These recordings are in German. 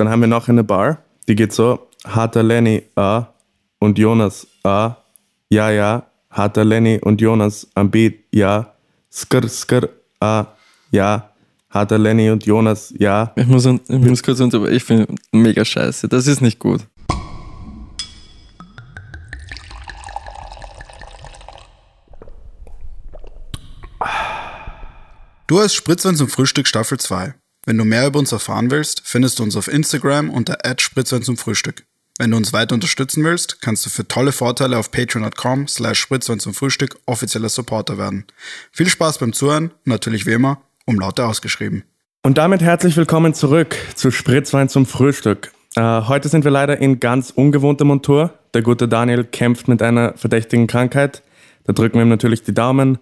Dann haben wir noch eine Bar, die geht so, Harter Lenny A und Jonas A, ja, ja, Harter Lenny und Jonas am Beat, ja, skr, skr, A, ja, Harter Lenny und Jonas, ja. Ich muss, ich muss kurz unterbrechen, ich finde mega scheiße, das ist nicht gut. Du hast Spritzwein zum Frühstück Staffel 2. Wenn du mehr über uns erfahren willst, findest du uns auf Instagram unter Spritzwein zum Frühstück. Wenn du uns weiter unterstützen willst, kannst du für tolle Vorteile auf patreon.com slash Spritzwein zum Frühstück offizieller Supporter werden. Viel Spaß beim Zuhören, natürlich wie immer, Umlaute ausgeschrieben. Und damit herzlich willkommen zurück zu Spritzwein zum Frühstück. Äh, heute sind wir leider in ganz ungewohnter Montur. Der gute Daniel kämpft mit einer verdächtigen Krankheit. Da drücken wir ihm natürlich die Daumen.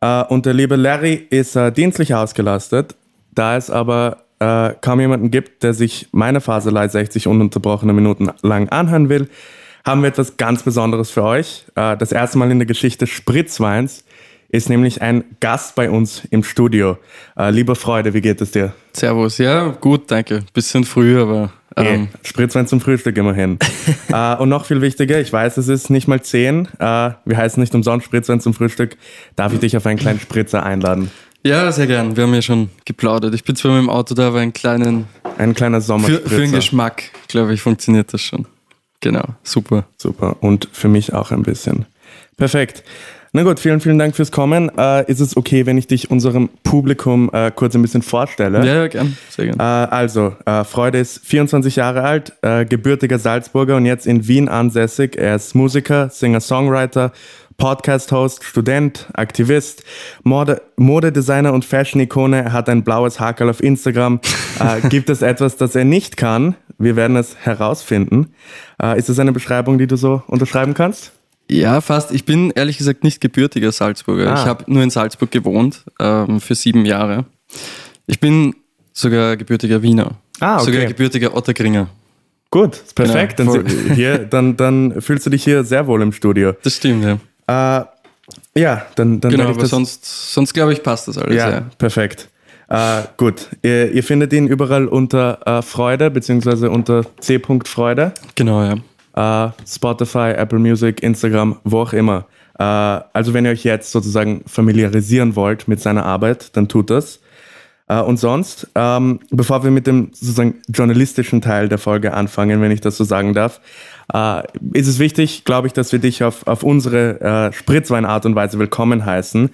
Äh, und der liebe Larry ist äh, dienstlich ausgelastet. Da es aber äh, kaum jemanden gibt, der sich meine Faselei 60 ununterbrochene Minuten lang anhören will, haben wir etwas ganz Besonderes für euch. Äh, das erste Mal in der Geschichte Spritzweins ist nämlich ein Gast bei uns im Studio. Äh, lieber Freude, wie geht es dir? Servus, ja, gut, danke. Bisschen früh, aber. Ähm. Hey, Spritzwein zum Frühstück immerhin. äh, und noch viel wichtiger, ich weiß, es ist nicht mal zehn. Äh, wir heißen nicht umsonst Spritzwein zum Frühstück. Darf ich dich auf einen kleinen Spritzer einladen? Ja, sehr gern. Wir haben ja schon geplaudert. Ich bin zwar mit dem Auto da, aber einen kleinen. Ein kleiner Sommerspritzer. Für, für den Geschmack, glaube ich, funktioniert das schon. Genau, super. Super. Und für mich auch ein bisschen. Perfekt. Na gut, vielen, vielen Dank fürs Kommen. Äh, ist es okay, wenn ich dich unserem Publikum äh, kurz ein bisschen vorstelle? Ja, ja gern. Sehr gern. Äh, also, äh, Freude ist 24 Jahre alt, äh, gebürtiger Salzburger und jetzt in Wien ansässig. Er ist Musiker, Singer-Songwriter, Podcast-Host, Student, Aktivist, Mode Modedesigner und Fashion-Ikone. Hat ein blaues Hakel auf Instagram. äh, gibt es etwas, das er nicht kann? Wir werden es herausfinden. Äh, ist das eine Beschreibung, die du so unterschreiben kannst? Ja, fast. Ich bin ehrlich gesagt nicht gebürtiger Salzburger. Ah. Ich habe nur in Salzburg gewohnt ähm, für sieben Jahre. Ich bin sogar gebürtiger Wiener. Ah, okay. Sogar gebürtiger Otterkringer. Gut, perfekt. Genau, dann, hier, dann, dann fühlst du dich hier sehr wohl im Studio. Das stimmt, ja. Äh, ja, dann, dann genau, aber sonst, sonst glaube ich, passt das alles. Ja, ja. perfekt. Äh, gut, ihr, ihr, findet ihn überall unter äh, Freude, beziehungsweise unter C. Freude. Genau, ja. Uh, Spotify, Apple Music, Instagram, wo auch immer. Uh, also wenn ihr euch jetzt sozusagen familiarisieren wollt mit seiner Arbeit, dann tut das. Uh, und sonst, ähm, bevor wir mit dem sozusagen journalistischen Teil der Folge anfangen, wenn ich das so sagen darf, ist es wichtig, glaube ich, dass wir dich auf, auf unsere Spritzwein-Art und Weise willkommen heißen.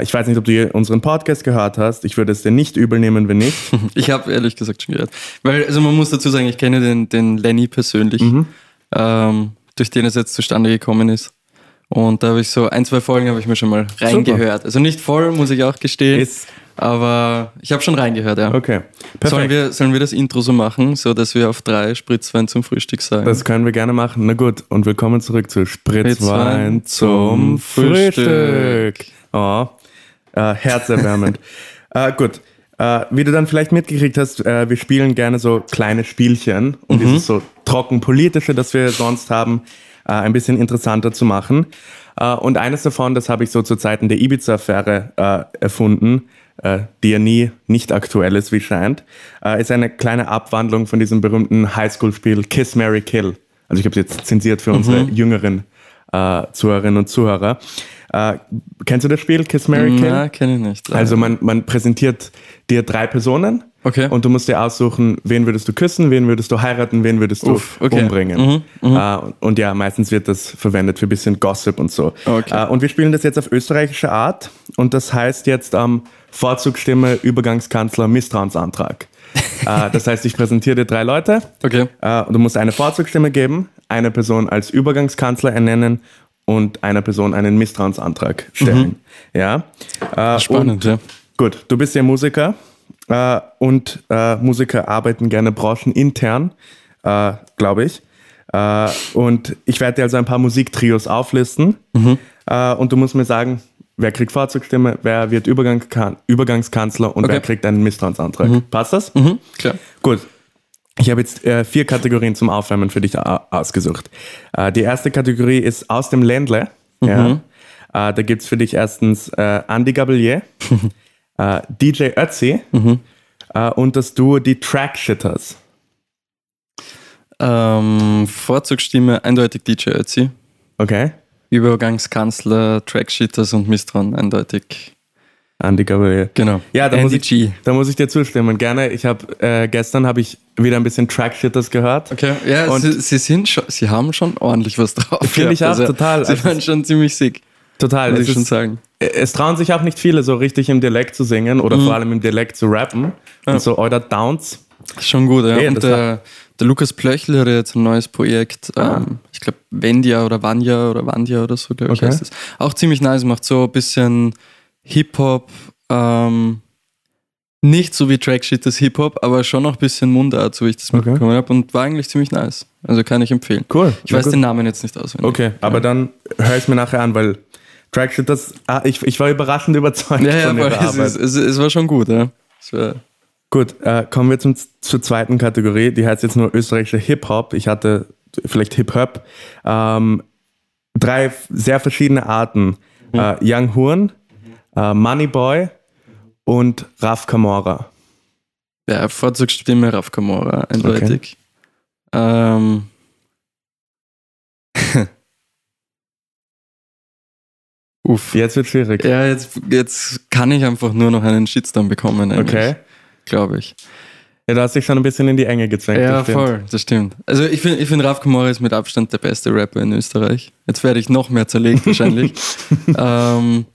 Ich weiß nicht, ob du unseren Podcast gehört hast. Ich würde es dir nicht übel nehmen, wenn nicht. Ich habe ehrlich gesagt schon gehört. Weil, also man muss dazu sagen, ich kenne den, den Lenny persönlich. Mhm ähm, durch den es jetzt zustande gekommen ist. Und da habe ich so ein, zwei Folgen habe ich mir schon mal reingehört. Super. Also nicht voll, muss ich auch gestehen. Ist aber ich habe schon reingehört, ja. Okay. Perfekt. Sollen wir, sollen wir das Intro so machen, so dass wir auf drei Spritzwein zum Frühstück sagen? Das können wir gerne machen. Na gut, und willkommen zurück zu Spritzwein, Spritzwein zum Frühstück. Frühstück. Oh, äh, herzerwärmend. äh, gut. Äh, wie du dann vielleicht mitgekriegt hast, äh, wir spielen gerne so kleine Spielchen, um mhm. dieses so trocken politische, das wir sonst haben, äh, ein bisschen interessanter zu machen. Äh, und eines davon, das habe ich so zu Zeiten der Ibiza-Affäre erfunden, die ja nie nicht aktuell ist, wie scheint, ist eine kleine Abwandlung von diesem berühmten Highschool-Spiel Kiss, Mary, Kill. Also ich habe es jetzt zensiert für unsere mhm. jüngeren Zuhörerinnen und Zuhörer. Äh, kennst du das Spiel Kiss Mary Kill? Ja, kenne ich nicht. Also man, man präsentiert dir drei Personen okay. und du musst dir aussuchen, wen würdest du küssen, wen würdest du heiraten, wen würdest du Uff, okay. umbringen. Mhm, mhm. Äh, und ja, meistens wird das verwendet für ein bisschen Gossip und so. Okay. Äh, und wir spielen das jetzt auf österreichische Art und das heißt jetzt ähm, Vorzugsstimme, Übergangskanzler, Misstrauensantrag. äh, das heißt, ich präsentiere dir drei Leute okay. äh, und du musst eine Vorzugsstimme geben, eine Person als Übergangskanzler ernennen und einer Person einen Misstrauensantrag stellen. Mhm. Ja. Äh, Spannend, ja. Gut, du bist ja Musiker äh, und äh, Musiker arbeiten gerne branchenintern, äh, glaube ich. Und ich werde dir also ein paar Musiktrios auflisten mhm. Und du musst mir sagen, wer kriegt Fahrzeugstimme, wer wird Übergang Übergangskanzler und okay. wer kriegt einen Misstrauensantrag. Mhm. Passt das? Mhm, klar. Gut, ich habe jetzt äh, vier Kategorien zum Aufwärmen für dich ausgesucht. Äh, die erste Kategorie ist aus dem Ländle. Mhm. Ja. Äh, da gibt es für dich erstens äh, Andy Gabelier, äh, DJ Ötzi mhm. Äh, und das Duo die Trackshitters. Ähm, Vorzugsstimme eindeutig DJ Ötzi. Okay. Übergangskanzler, Trackshitters und Mistron eindeutig. Andy Gabriel. Genau. Ja, da Andy muss, ich, G. da muss ich dir zustimmen. Gerne. Ich habe äh, gestern habe ich wieder ein bisschen Trackshitters gehört. Okay, ja, Und- sie, sie sind schon, sie haben schon ordentlich was drauf. Finde ich auch total. Sie Also waren schon ziemlich sick, Total. muss Es, ich schon ist, sagen. es trauen sich auch nicht viele, so richtig im Dialekt zu singen oder Mhm. vor allem im Dialekt zu rappen. Und so Euder Downs. Schon gut, ja. Ja, und der, der Lukas Plöchler hat jetzt ein neues Projekt, ähm, ich glaube Wendia oder Vanja oder Vandia oder so, glaube ich, Okay. heißt es. Auch ziemlich nice, macht so ein bisschen Hip-Hop, ähm, nicht so wie Trackshit das Hip-Hop, aber schon noch ein bisschen Mundart, so wie ich das Okay. mitbekommen habe und war eigentlich ziemlich nice. Also kann ich empfehlen. Cool. Ich weiß gut. den Namen jetzt nicht auswendig. Okay, aber dann höre ich es mir nachher an, weil Trackshitters, ah, ich, ich war überraschend überzeugt Ja, ja, von aber ihrer es, Arbeit. ist, es, es war schon gut, ja. Es war, Gut, äh, kommen wir zum, zur zweiten Kategorie. Die heißt jetzt nur österreichischer Hip-Hop. Ich hatte vielleicht Hip-Hop. Ähm, drei sehr verschiedene Arten. Äh, Young Horn, äh, Moneyboy und Raf Kamora. ja, Vorzugsstimme Raf Kamora, eindeutig. Ähm, Uff. Jetzt wird schwierig. Ja, jetzt, jetzt kann ich einfach nur noch einen Shitstorm bekommen, eigentlich, Okay. Glaube ich. Ja, du hast dich schon ein bisschen in die Enge gezwängt. Ja, das voll, das stimmt. Also ich finde, ich find, Raf Kamora ist mit Abstand der beste Rapper in Österreich. Jetzt werde ich noch mehr zerlegt wahrscheinlich. ähm,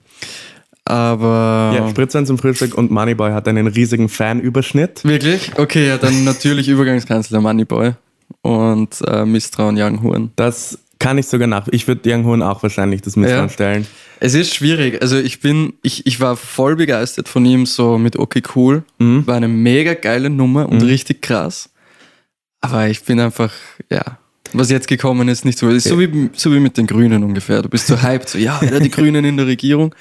aber... Ja, Spritzwein zum Frühstück und Moneyboy hat einen riesigen Fanüberschnitt. Wirklich? Okay, ja, dann natürlich Übergangskanzler Moneyboy und äh, Misstrauen Young Horn. Das kann ich sogar nach. Ich würde Young Horn auch wahrscheinlich das Misstrauen Ja. stellen. Es ist schwierig. Also ich bin, ich, ich war voll begeistert von ihm, so mit Okay Cool. Mhm. War eine mega geile Nummer und richtig krass. Aber ich bin einfach, ja, was jetzt gekommen ist, nicht so. Ist so wie, so wie mit den Grünen ungefähr. Du bist so hyped, so ja, wieder die Grünen in der Regierung.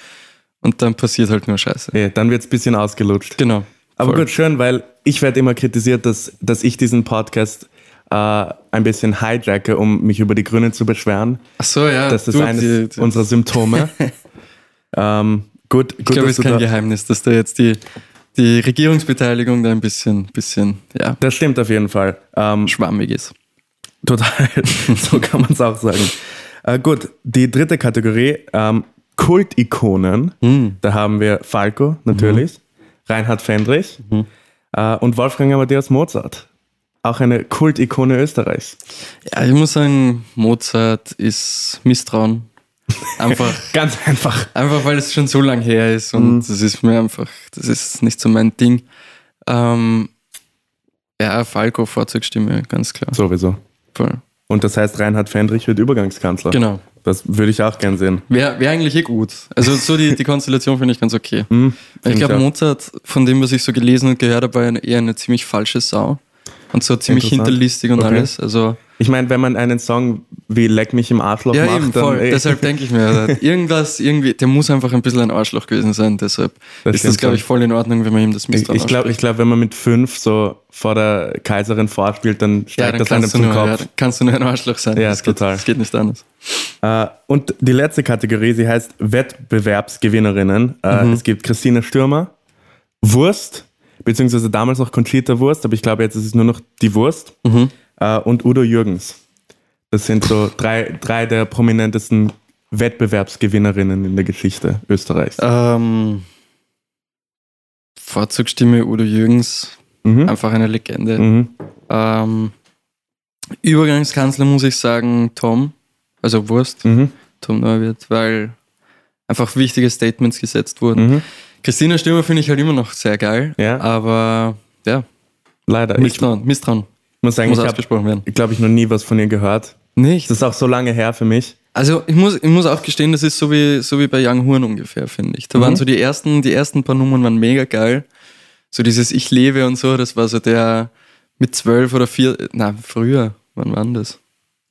Und dann passiert halt nur Scheiße. Ja, dann wird es ein bisschen ausgelutscht. Genau. Aber Voll. gut, schön, weil ich werde immer kritisiert, dass, dass ich diesen Podcast äh, ein bisschen hijacke, um mich über die Grünen zu beschweren. Ach so, ja. Das ist du, eines die, die, unserer Symptome. ähm, gut, ich gut glaube, dass es ist kein da, Geheimnis, dass da jetzt die, die Regierungsbeteiligung da ein bisschen, bisschen, ja, Das stimmt auf jeden Fall. Ähm, schwammig ist. total. so kann man es auch sagen. Äh, gut, die dritte Kategorie, ähm, Kultikonen. Hm. Da haben wir Falco natürlich, Reinhard Fendrich äh, und Wolfgang Amadeus Mozart. Auch eine Kultikone Österreichs. Ja, ich muss sagen, Mozart ist Misstrauen. Einfach, Ganz einfach. einfach weil es schon so lang her ist und das ist mir einfach, das ist nicht so mein Ding. Ähm, ja, Falco, Vorzugsstimme, ganz klar. Sowieso. Voll. Und das heißt, Reinhard Fendrich wird Übergangskanzler. Genau. Das würde ich auch gern sehen. Wäre wär eigentlich eh gut. Also so die, die Konstellation finde ich ganz okay. Hm, ich glaube. Mozart, von dem, was ich so gelesen und gehört habe, war eher eine ziemlich falsche Sau. Und so ziemlich hinterlistig und Okay. alles. Also Ich meine, wenn man einen Song wie Leck mich im Arschloch Ja, macht, eben, dann voll. ey, Deshalb denke ich mir, irgendwas, irgendwie, der muss einfach ein bisschen ein Arschloch gewesen sein. Deshalb Das ist das, glaube ich, voll in Ordnung, wenn man ihm das ich, Misstrauen ich glaube, ich glaub, wenn man mit fünf so vor der Kaiserin vorspielt, dann ja, steigt dann das einem zum nur, ja, Kopf. dann kannst du nur ein Arschloch sein. Ja, das geht, total. Das geht nicht anders. Äh, und die letzte Kategorie, sie heißt Wettbewerbsgewinnerinnen. Äh, Mhm. Es gibt Christina Stürmer, Wurst, beziehungsweise damals noch Conchita Wurst, aber ich glaube, jetzt ist es nur noch die Wurst. Mhm. Äh, und Udo Jürgens. Das sind so drei, drei der prominentesten Wettbewerbsgewinnerinnen in der Geschichte Österreichs. Ähm, Vorzugsstimme Udo Jürgens, Mhm. einfach eine Legende. Mhm. Ähm, Übergangskanzler muss ich sagen, Tom, also Wurst, Mhm. Tom Neuwirth, weil einfach wichtige Statements gesetzt wurden. Mhm. Christina Stürmer finde ich halt immer noch sehr geil, Ja. aber ja, Leider. Ich Misstrauen, Misstrauen muss sagen, muss ich habe, glaube ich, noch nie was von ihr gehört. Nicht? Das ist auch so lange her für mich. Also ich muss, ich muss auch gestehen, das ist so wie, so wie bei Young Horn ungefähr, finde ich. Da waren so die ersten, die ersten paar Nummern waren mega geil. So dieses Ich lebe und so, das war so der mit zwölf oder vier, na früher, wann war das?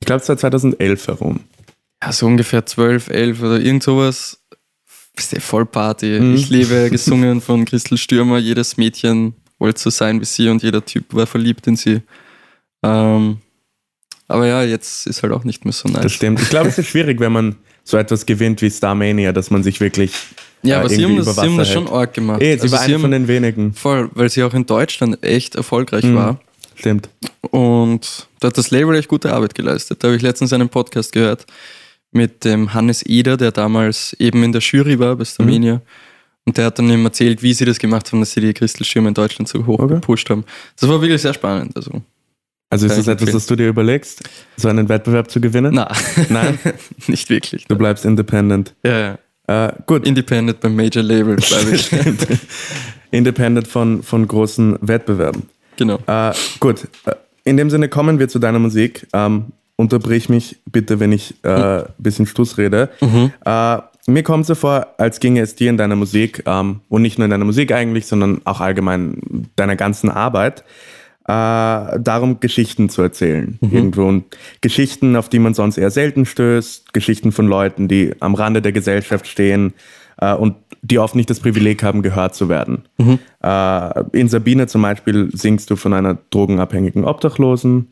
Ich glaube, es war 2011 herum. Ja, so ungefähr zwölf, elf oder irgend sowas. Der Vollparty. Mhm. Ich lebe, gesungen von Christel Stürmer. Jedes Mädchen wollte so sein wie sie und jeder Typ war verliebt in sie. Ähm, aber ja, jetzt ist halt auch nicht mehr so nice. Das stimmt. Ich glaube, es ist schwierig, wenn man so etwas gewinnt wie Starmania, dass man sich wirklich. Ja, äh, aber sie haben das, sie haben das schon arg gemacht. Eh, sie Also war eine von den wenigen. Voll, weil sie auch in Deutschland echt erfolgreich Mhm. war. Stimmt. Und da hat das Label echt gute Arbeit geleistet. Da habe ich letztens einen Podcast gehört mit dem Hannes Eder, der damals eben in der Jury war bei Starmania. Mhm. Und der hat dann eben erzählt, wie sie das gemacht haben, dass sie die Christelschirme in Deutschland so hoch okay. gepusht haben. Das war wirklich sehr spannend. Also, also ist das etwas, das du dir überlegst, so einen Wettbewerb zu gewinnen? Na. Nein, nicht wirklich. Du bleibst independent. Ja, ja. Äh, gut. Independent beim Major Label, glaube ich. Independent von, von großen Wettbewerben. Genau. Äh, gut. Äh, in dem Sinne kommen wir zu deiner Musik. Ähm, unterbrich mich bitte, wenn ich ein äh, bisschen Stuss rede. Mhm. Äh, mir kommt so vor, als ginge es dir in deiner Musik, ähm, und nicht nur in deiner Musik eigentlich, sondern auch allgemein deiner ganzen Arbeit, äh, darum, Geschichten zu erzählen. Mhm. Irgendwo. Und Geschichten, auf die man sonst eher selten stößt, Geschichten von Leuten, die am Rande der Gesellschaft stehen äh, und die oft nicht das Privileg haben, gehört zu werden. Mhm. Äh, in Sabine zum Beispiel singst du von einer drogenabhängigen Obdachlosen.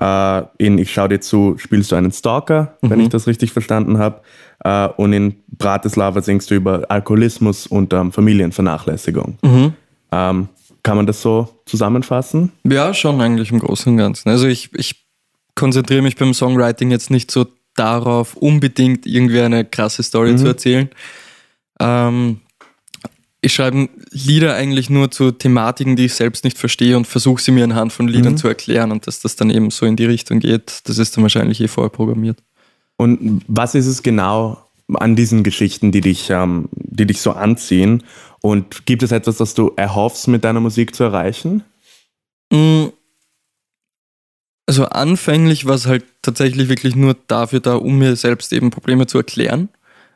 Äh, in Ich schau dir zu spielst du einen Stalker, mhm. wenn ich das richtig verstanden habe. Äh, und in Bratislava singst du über Alkoholismus und ähm, Familienvernachlässigung. Mhm. Ähm, kann man das so zusammenfassen? Ja, schon eigentlich im Großen und Ganzen. Also ich, ich konzentriere mich beim Songwriting jetzt nicht so darauf, unbedingt irgendwie eine krasse Story mhm. zu erzählen. Ähm, ich schreibe Lieder eigentlich nur zu Thematiken, die ich selbst nicht verstehe und versuche sie mir anhand von Liedern mhm. zu erklären und dass das dann eben so in die Richtung geht, das ist dann wahrscheinlich eh vorprogrammiert. Und was ist es genau an diesen Geschichten, die dich, ähm, die dich so anziehen und gibt es etwas, das du erhoffst, mit deiner Musik zu erreichen? Mm. Also anfänglich war es halt tatsächlich wirklich nur dafür da, um mir selbst eben Probleme zu erklären.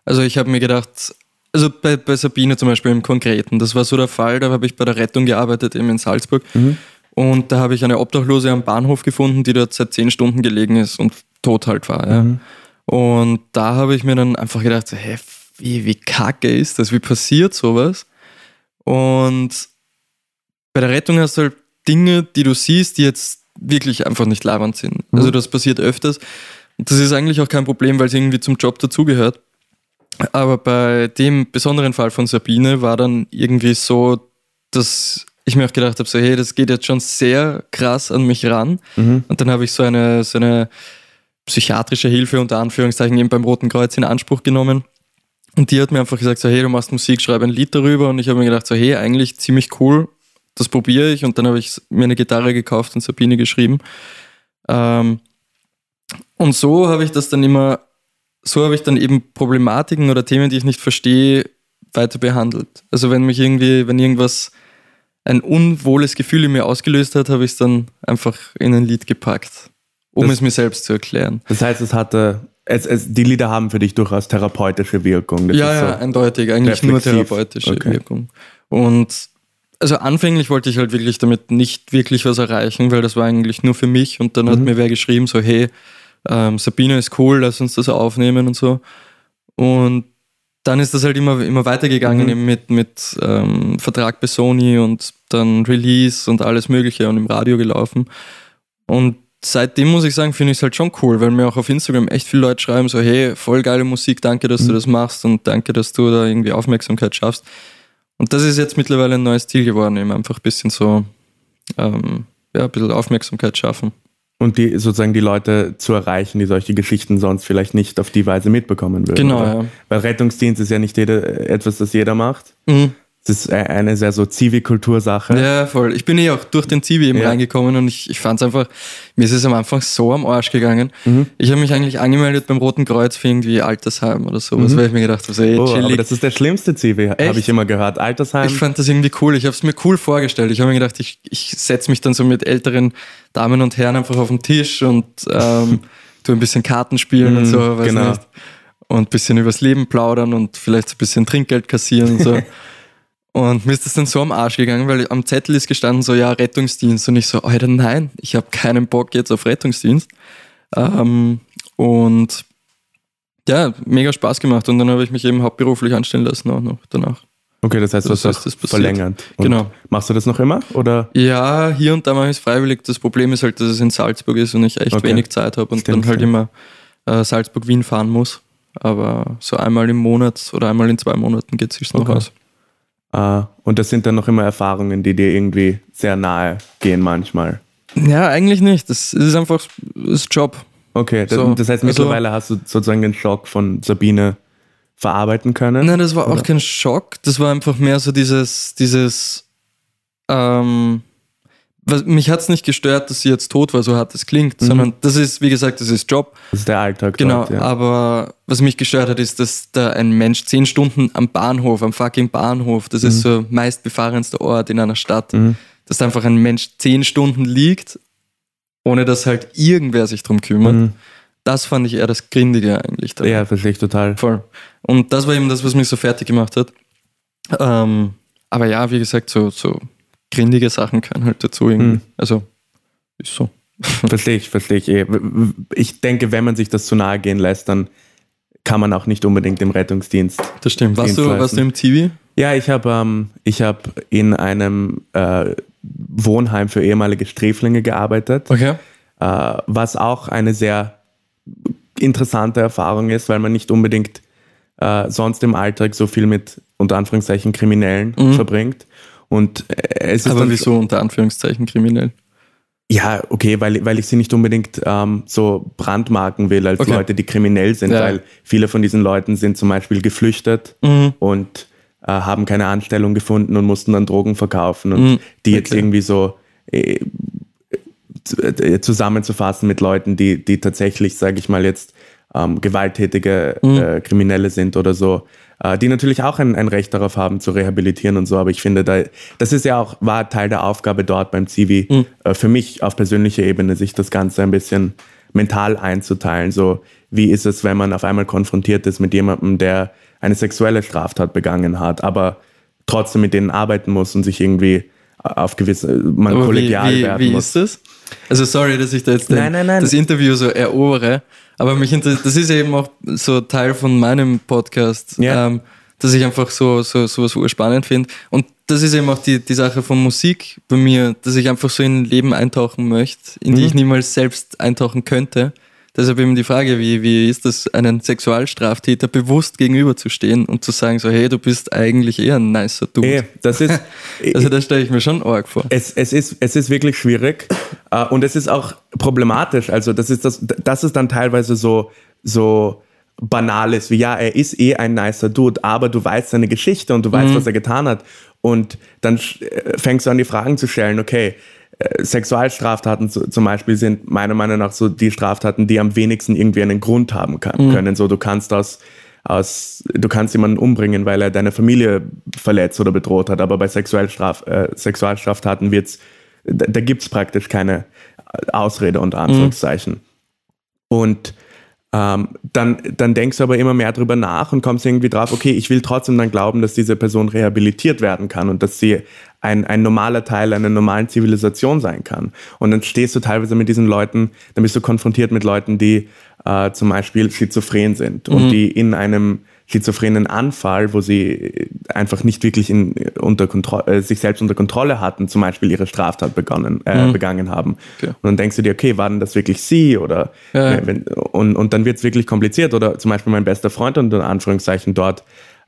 Also ich habe mir gedacht, also bei, bei Sabine zum Beispiel im Konkreten, das war so der Fall, da habe ich bei der Rettung gearbeitet, eben in Salzburg. Mhm. Und da habe ich eine Obdachlose am Bahnhof gefunden, die dort seit zehn Stunden gelegen ist und tot halt war. Ja. Mhm. Und da habe ich mir dann einfach gedacht, so, hey, wie, wie kacke ist das? Wie passiert sowas? Und bei der Rettung hast du halt Dinge, die du siehst, die jetzt wirklich einfach nicht labernd sind. Mhm. Also das passiert öfters. Und das ist eigentlich auch kein Problem, weil es irgendwie zum Job dazugehört. Aber bei dem besonderen Fall von Sabine war dann irgendwie so, dass ich mir auch gedacht habe, so hey, das geht jetzt schon sehr krass an mich ran. Mhm. Und dann habe ich so eine, so eine psychiatrische Hilfe unter Anführungszeichen eben beim Roten Kreuz in Anspruch genommen und die hat mir einfach gesagt, so, hey, du machst Musik, schreib ein Lied darüber. Und ich habe mir gedacht, so, hey, eigentlich ziemlich cool, das probiere ich. Und dann habe ich mir eine Gitarre gekauft und Sabine geschrieben. Ähm, und so habe ich das dann immer, so habe ich dann eben Problematiken oder Themen, die ich nicht verstehe, weiter behandelt. Also wenn mich irgendwie, wenn irgendwas ein unwohles Gefühl in mir ausgelöst hat, habe ich es dann einfach in ein Lied gepackt, um das, es mir selbst zu erklären. Das heißt, es hatte es, es, die Lieder haben für dich durchaus therapeutische Wirkung. Das ja, ja, eindeutig. Eigentlich reflexiv. nur therapeutische okay. Wirkung. Und also anfänglich wollte ich halt wirklich damit nicht wirklich was erreichen, weil das war eigentlich nur für mich. Und dann mhm. hat mir wer geschrieben, so, hey, ähm, Sabine ist cool, lass uns das aufnehmen und so. Und dann ist das halt immer, immer weitergegangen mhm. mit, mit ähm, Vertrag bei Sony und dann Release und alles Mögliche und im Radio gelaufen. Und seitdem muss ich sagen, finde ich es halt schon cool, weil mir auch auf Instagram echt viele Leute schreiben, so hey, voll geile Musik, danke, dass mhm. du das machst und danke, dass du da irgendwie Aufmerksamkeit schaffst. Und das ist jetzt mittlerweile ein neues Ziel geworden, eben einfach ein bisschen so, ähm, ja, ein bisschen Aufmerksamkeit schaffen. Und die sozusagen die Leute zu erreichen, die solche Geschichten sonst vielleicht nicht auf die Weise mitbekommen würden. Genau, ja. Weil Rettungsdienst ist ja nicht jeder, etwas, das jeder macht. Mhm. Das ist eine sehr so Zivi-Kultursache. Ja, voll. Ich bin eh auch durch den Zivi eben ja. reingekommen und ich, ich fand es einfach, mir ist es am Anfang so am Arsch gegangen. Mhm. Ich habe mich eigentlich angemeldet beim Roten Kreuz für irgendwie Altersheim oder sowas, mhm. weil ich mir gedacht habe, so, ey, oh, aber das ist der schlimmste Zivi, habe ich immer gehört. Altersheim. Ich fand das irgendwie cool. Ich habe es mir cool vorgestellt. Ich habe mir gedacht, ich, ich setze mich dann so mit älteren Damen und Herren einfach auf den Tisch und ähm, tu ein bisschen Karten spielen mhm, und so, weiß genau. nicht. Und ein bisschen übers Leben plaudern und vielleicht ein bisschen Trinkgeld kassieren und so. Und mir ist das dann so am Arsch gegangen, weil am Zettel ist gestanden so, ja, Rettungsdienst. Und ich so, Alter, nein, ich habe keinen Bock jetzt auf Rettungsdienst. Ähm, und ja, mega Spaß gemacht. Und dann habe ich mich eben hauptberuflich anstellen lassen auch noch danach. Okay, das heißt, du hast das, das verlängert. Und genau. Machst du das noch immer? Oder? Ja, hier und da mache ich es freiwillig. Das Problem ist halt, dass es in Salzburg ist und ich echt okay. wenig Zeit habe und Stimmt, dann halt ja. immer äh, Salzburg-Wien fahren muss. Aber so einmal im Monat oder einmal in zwei Monaten geht es sich noch okay. aus. Uh, und das sind dann noch immer Erfahrungen, die dir irgendwie sehr nahe gehen manchmal. Ja, eigentlich nicht. Das ist einfach das Job. Okay, das, So, das heißt, also- mittlerweile hast du sozusagen den Schock von Sabine verarbeiten können. Nein, das war auch Oder? kein Schock. Das war einfach mehr so dieses, dieses, ähm, was, mich hat es nicht gestört, dass sie jetzt tot war, so hart es klingt, sondern das ist, wie gesagt, das ist Job. Das ist der Alltag. Genau, dort, ja. aber was mich gestört hat, ist, dass da ein Mensch zehn Stunden am Bahnhof, am fucking Bahnhof, das ist so meistbefahrenster Ort in einer Stadt, dass da einfach ein Mensch zehn Stunden liegt, ohne dass halt irgendwer sich drum kümmert. Das fand ich eher das Grindige eigentlich. daran. ja, verstehe ich total. Voll. Und das war eben das, was mich so fertig gemacht hat. Ähm, aber ja, wie gesagt, so, so grindige Sachen gehören halt dazu. Mhm. Also, ist so. Verstehe ich, verstehe ich eh. Ich denke, wenn man sich das zu nahe gehen lässt, dann kann man auch nicht unbedingt im Rettungsdienst. Das stimmt. Warst du, warst du im TV? Ja, ich habe ähm, ich hab in einem äh, Wohnheim für ehemalige Sträflinge gearbeitet, Okay. äh, was auch eine sehr interessante Erfahrung ist, weil man nicht unbedingt äh, sonst im Alltag so viel mit unter Anführungszeichen Kriminellen verbringt. Und äh, es ist. Aber dann wieso unter Anführungszeichen kriminell? Ja, okay, weil, weil ich sie nicht unbedingt ähm, so brandmarken will als Okay. Leute, die kriminell sind, Ja. weil viele von diesen Leuten sind zum Beispiel geflüchtet Mhm. und äh, haben keine Anstellung gefunden und mussten dann Drogen verkaufen und Mhm, die jetzt okay. irgendwie so äh, äh, zusammenzufassen mit Leuten, die, die tatsächlich, sage ich mal jetzt, ähm, gewalttätige Mhm. äh, Kriminelle sind oder so, die natürlich auch ein, ein Recht darauf haben, zu rehabilitieren und so. Aber ich finde, da, das ist ja auch, war Teil der Aufgabe dort beim Zivi, Mhm. äh, für mich auf persönlicher Ebene, sich das Ganze ein bisschen mental einzuteilen. So, wie ist es, wenn man auf einmal konfrontiert ist mit jemandem, der eine sexuelle Straftat begangen hat, aber trotzdem mit denen arbeiten muss und sich irgendwie auf gewisse, man Aber wie, kollegial wie, werden wie muss. ist das? Also sorry, dass ich da jetzt den, Nein, nein, nein. das Interview so erobere, aber mich das ist eben auch so Teil von meinem Podcast, Ja. ähm, dass ich einfach so, so sowas urspannend finde. Und das ist eben auch die, die Sache von Musik bei mir, dass ich einfach so in ein Leben eintauchen möchte, in Mhm. die ich niemals selbst eintauchen könnte. Deshalb eben die Frage, wie, wie ist das, einen Sexualstraftäter bewusst gegenüberzustehen und zu sagen, so, hey, du bist eigentlich eher ein nicer Dude. Eh, das ist, Also das stelle ich mir schon arg vor. es, es, ist, es ist wirklich schwierig äh, und es ist auch problematisch. Also das ist das, das ist dann teilweise so, so banal ist, wie ja, er ist eh ein nicer Dude, aber du weißt seine Geschichte und du weißt, was er getan hat. Und dann äh, fängst du an, die Fragen zu stellen, okay, Sexualstraftaten zu, zum Beispiel sind meiner Meinung nach so die Straftaten, die am wenigsten irgendwie einen Grund haben kann, können. So, du kannst aus, aus, du kannst jemanden umbringen, weil er deine Familie verletzt oder bedroht hat, aber bei Sexualstraf, äh, Sexualstraftaten wird's, da, da gibt's praktisch keine Ausrede unter Anführungszeichen. Und ähm, dann, dann denkst du aber immer mehr drüber nach und kommst irgendwie drauf, okay, ich will trotzdem dann glauben, dass diese Person rehabilitiert werden kann und dass sie ein, ein normaler Teil einer normalen Zivilisation sein kann. Und dann stehst du teilweise mit diesen Leuten, dann bist du konfrontiert mit Leuten, die äh, zum Beispiel schizophren sind und die in einem schizophrenen Anfall, wo sie einfach nicht wirklich in, unter Kontro äh, sich selbst unter Kontrolle hatten, zum Beispiel ihre Straftat begonnen, äh, begangen haben. Okay. Und dann denkst du dir, okay, waren das wirklich sie oder Ja, ja. wenn, und, und dann wird es wirklich kompliziert. Oder zum Beispiel mein bester Freund unter Anführungszeichen dort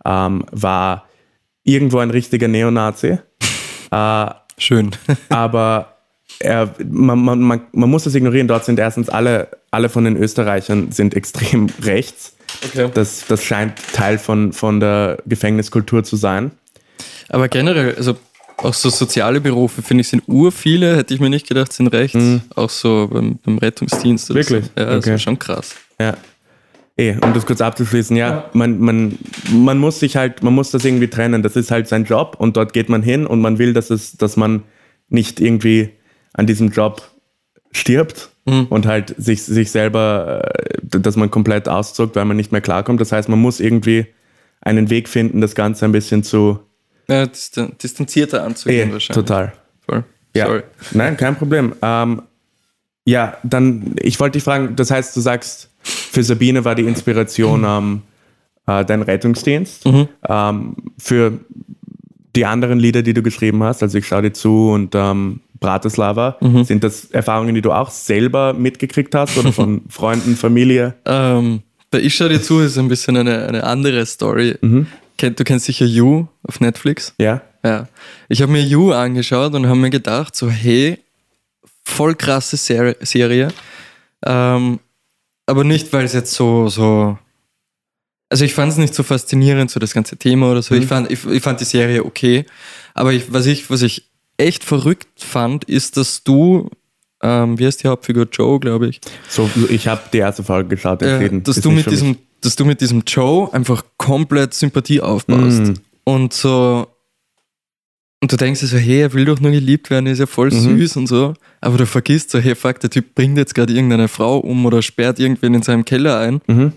ähm, war irgendwo ein richtiger Neonazi. Äh, Schön. aber er, man, man, man, man muss das ignorieren. Dort sind erstens alle, alle von den Österreichern sind extrem rechts. Okay. Das, das scheint Teil von, von der Gefängniskultur zu sein. Aber generell, also auch so soziale Berufe, finde ich, sind ur viele, hätte ich mir nicht gedacht, sind rechts. Auch so beim, beim Rettungsdienst. Mhm. Wirklich? So. Ja, das Okay. ist schon krass. Ja. Eh, um das kurz abzuschließen, ja, Man, man, man muss sich halt, man muss das irgendwie trennen. Das ist halt sein Job und dort geht man hin und man will, dass es, dass man nicht irgendwie an diesem Job stirbt und halt sich, sich selber, äh, dass man komplett auszuckt, weil man nicht mehr klarkommt. Das heißt, man muss irgendwie einen Weg finden, das Ganze ein bisschen zu. Ja, distan distanzierter anzugehen Eh, wahrscheinlich. total. Voll. Ja. Sorry. Nein, kein Problem. Ähm, ja, dann, ich wollte dich fragen, das heißt, du sagst, für Sabine war die Inspiration ähm, äh, dein Rettungsdienst. Ähm, für die anderen Lieder, die du geschrieben hast, also ich schaue dir zu und ähm, Bratislava, sind das Erfahrungen, die du auch selber mitgekriegt hast oder von Freunden, Familie? Ähm, bei Ich schau dir zu ist ein bisschen eine, eine andere Story. Mhm. Du kennst sicher You auf Netflix. Ja? Ja. Ich habe mir You angeschaut und habe mir gedacht, so, hey, voll krasse Ser Serie. Ähm, aber nicht, weil es jetzt so, so. Also ich fand es nicht so faszinierend, so das ganze Thema oder so. Mhm. Ich, fand, ich, ich, fand die Serie okay. Aber ich, was, ich, was ich echt verrückt fand, ist, dass du, ähm, wie heißt die Hauptfigur? Joe, glaube ich. So, ich habe die erste Folge geschaut. Äh, dass, du mit diesem, dass du mit diesem Joe einfach komplett Sympathie aufbaust. Mhm. Und so, und du denkst dir so, hey, er will doch nur geliebt werden, er ist ja voll mhm. süß und so. Aber du vergisst so, hey, fuck, der Typ bringt jetzt gerade irgendeine Frau um oder sperrt irgendwen in seinem Keller ein. Mhm.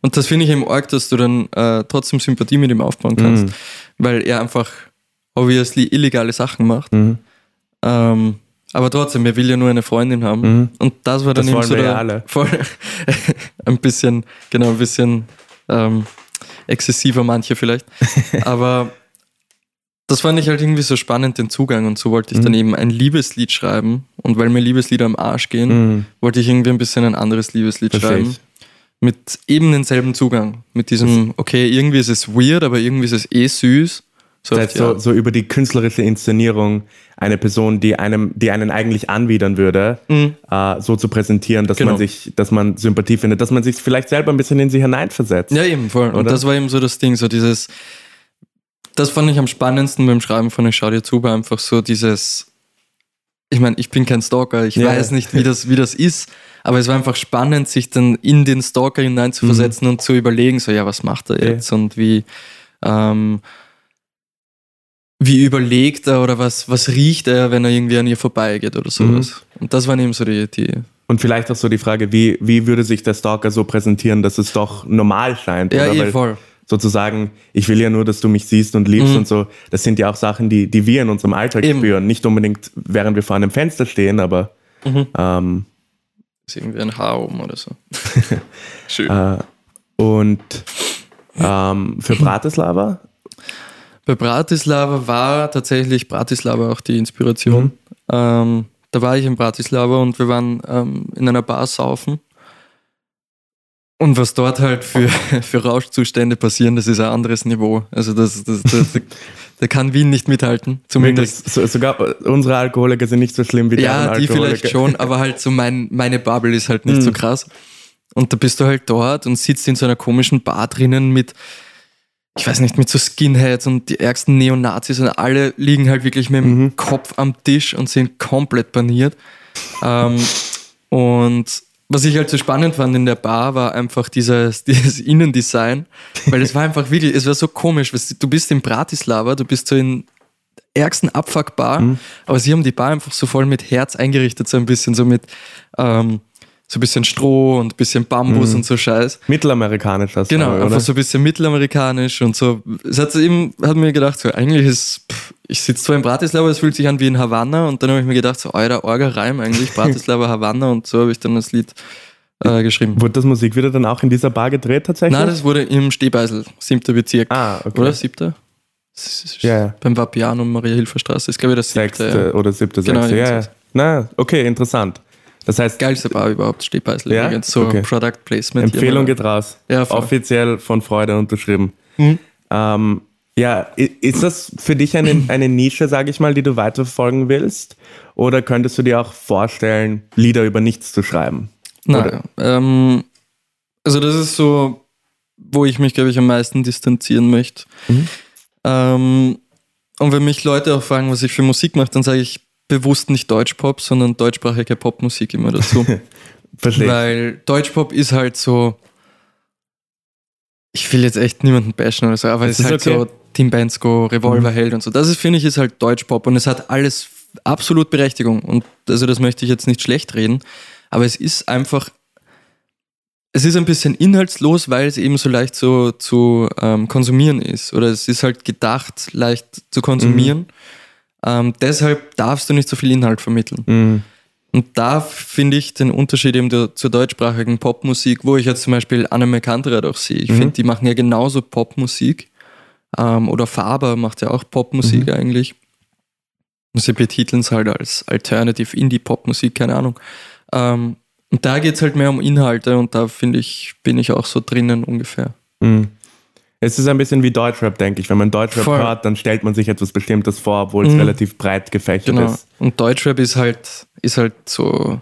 Und das finde ich im Arg, dass du dann äh, trotzdem Sympathie mit ihm aufbauen kannst, mhm. weil er einfach obviously illegale Sachen macht. Mhm. Ähm, aber trotzdem, er will ja nur eine Freundin haben. Mhm. Und das war dann das eben so der, voll, ein bisschen, genau, ein bisschen ähm, exzessiver manche vielleicht. aber das fand ich halt irgendwie so spannend, den Zugang. Und so wollte ich mhm. dann eben ein Liebeslied schreiben. Und weil mir Liebeslieder am Arsch gehen, mhm. wollte ich irgendwie ein bisschen ein anderes Liebeslied Verstehe schreiben. Ich. Mit eben denselben Zugang. Mit diesem, okay, irgendwie ist es weird, aber irgendwie ist es eh süß. So, das heißt, so, so, über die künstlerische Inszenierung eine Person, die einem, die einen eigentlich anwidern würde, mhm. äh, so zu präsentieren, dass genau. man sich, dass man Sympathie findet, dass man sich vielleicht selber ein bisschen in sie hineinversetzt. Ja, eben voll. Oder? Und das war eben so das Ding, so dieses, das fand ich am spannendsten beim Schreiben von Ich schau dir zu, war einfach so dieses, ich meine, ich bin kein Stalker, ich ja. weiß nicht, wie das, wie das ist, aber es war einfach spannend, sich dann in den Stalker hineinzuversetzen mhm. und zu überlegen, so, ja, was macht er jetzt ja. und wie, ähm, wie überlegt er oder was, was riecht er, wenn er irgendwie an ihr vorbeigeht oder sowas. Mhm. Und das waren eben so die, die. Und vielleicht auch so die Frage, wie, wie würde sich der Stalker so präsentieren, dass es doch normal scheint? Ja, oder? Eh, voll sozusagen, ich will ja nur, dass du mich siehst und liebst mhm. und so. Das sind ja auch Sachen, die, die wir in unserem Alltag Eben. spüren. Nicht unbedingt, während wir vor einem Fenster stehen, aber. Mhm. Ähm, ist irgendwie ein Haar oben oder so. Schön. Äh, und ähm, für Bratislava? Bei Bratislava war tatsächlich Bratislava auch die Inspiration. Mhm. Ähm, da war ich in Bratislava und wir waren ähm, in einer Bar saufen und was dort halt für, für Rauschzustände passieren, das ist ein anderes Niveau. Also das, das, das, das da kann Wien nicht mithalten. Zumindest. So, sogar unsere Alkoholiker sind nicht so schlimm wie die Ja, die vielleicht schon, aber halt so mein, meine Bubble ist halt nicht mhm. so krass. Und da bist du halt dort und sitzt in so einer komischen Bar drinnen mit, ich weiß nicht, mit so Skinheads und die ärgsten Neonazis und alle liegen halt wirklich mit dem mhm. Kopf am Tisch und sind komplett paniert. Ähm, und was ich halt so spannend fand in der Bar, war einfach dieses, dieses Innendesign, weil es war einfach wirklich, es war so komisch. Du bist in Bratislava, du bist so in ärgsten Abfuckbar, mhm. aber sie haben die Bar einfach so voll mit Herz eingerichtet, so ein bisschen so mit ähm, so ein bisschen Stroh und ein bisschen Bambus mhm. und so Scheiß. Mittelamerikanisch das Genau, aber, einfach so ein bisschen mittelamerikanisch und so. Es hat eben, hat mir gedacht, so eigentlich ist, pff, ich sitze zwar in Bratislava, es fühlt sich an wie in Havanna und dann habe ich mir gedacht, so euer Orga-Reim eigentlich, Bratislava, Havanna und so habe ich dann das Lied äh, geschrieben. Wurde das Musikvideo dann auch in dieser Bar gedreht tatsächlich? Nein, das wurde im Stehbeisel, siebter Bezirk. Ah, okay. Oder siebter? Ja, ja. Beim Vapiano und Maria-Hilfer-Straße ist, glaube ich, das siebte. Sechste ja. oder siebte, genau, sechste, ja. ja. Na, okay, interessant. Das heißt. Geilste Bar überhaupt, Stehbeisel. Ja? Übrigens, so okay. Product Placement. Empfehlung geht raus. Ja, voll. Offiziell von Freude unterschrieben. Mhm. Ähm, ja, ist das für dich eine, eine Nische, sage ich mal, die du weiterverfolgen willst? Oder könntest du dir auch vorstellen, Lieder über nichts zu schreiben? Nein. Ähm, also das ist so, wo ich mich, glaube ich, am meisten distanzieren möchte. Mhm. Ähm, und wenn mich Leute auch fragen, was ich für Musik mache, dann sage ich bewusst nicht Deutschpop, sondern deutschsprachige Popmusik immer dazu. Verstehe. Weil Deutschpop ist halt so, ich will jetzt echt niemanden bashen oder so, aber es ist, ist halt okay. so Team Bensko, Revolverheld mhm. und so. Das ist, finde ich, ist halt Deutschpop und es hat alles absolut Berechtigung. Und also das möchte ich jetzt nicht schlecht reden, aber es ist einfach, es ist ein bisschen inhaltslos, weil es eben so leicht so zu ähm, konsumieren ist. Oder es ist halt gedacht, leicht zu konsumieren. Mhm. Ähm, deshalb darfst du nicht so viel Inhalt vermitteln. Mhm. Und da finde ich den Unterschied eben der, zur deutschsprachigen Popmusik, wo ich jetzt zum Beispiel Anne McCandrett auch sehe. Ich mhm. finde, die machen ja genauso Popmusik. Ähm, oder Faber macht ja auch Popmusik mhm. eigentlich. Sie betiteln es halt als Alternative Indie-Popmusik, keine Ahnung. Ähm, und da geht es halt mehr um Inhalte und da finde ich, bin ich auch so drinnen ungefähr. Mhm. Es ist ein bisschen wie Deutschrap, denke ich. Wenn man Deutschrap Voll. hört, dann stellt man sich etwas Bestimmtes vor, obwohl es mhm. relativ breit gefächert genau. ist. Und Deutschrap ist halt ist halt so,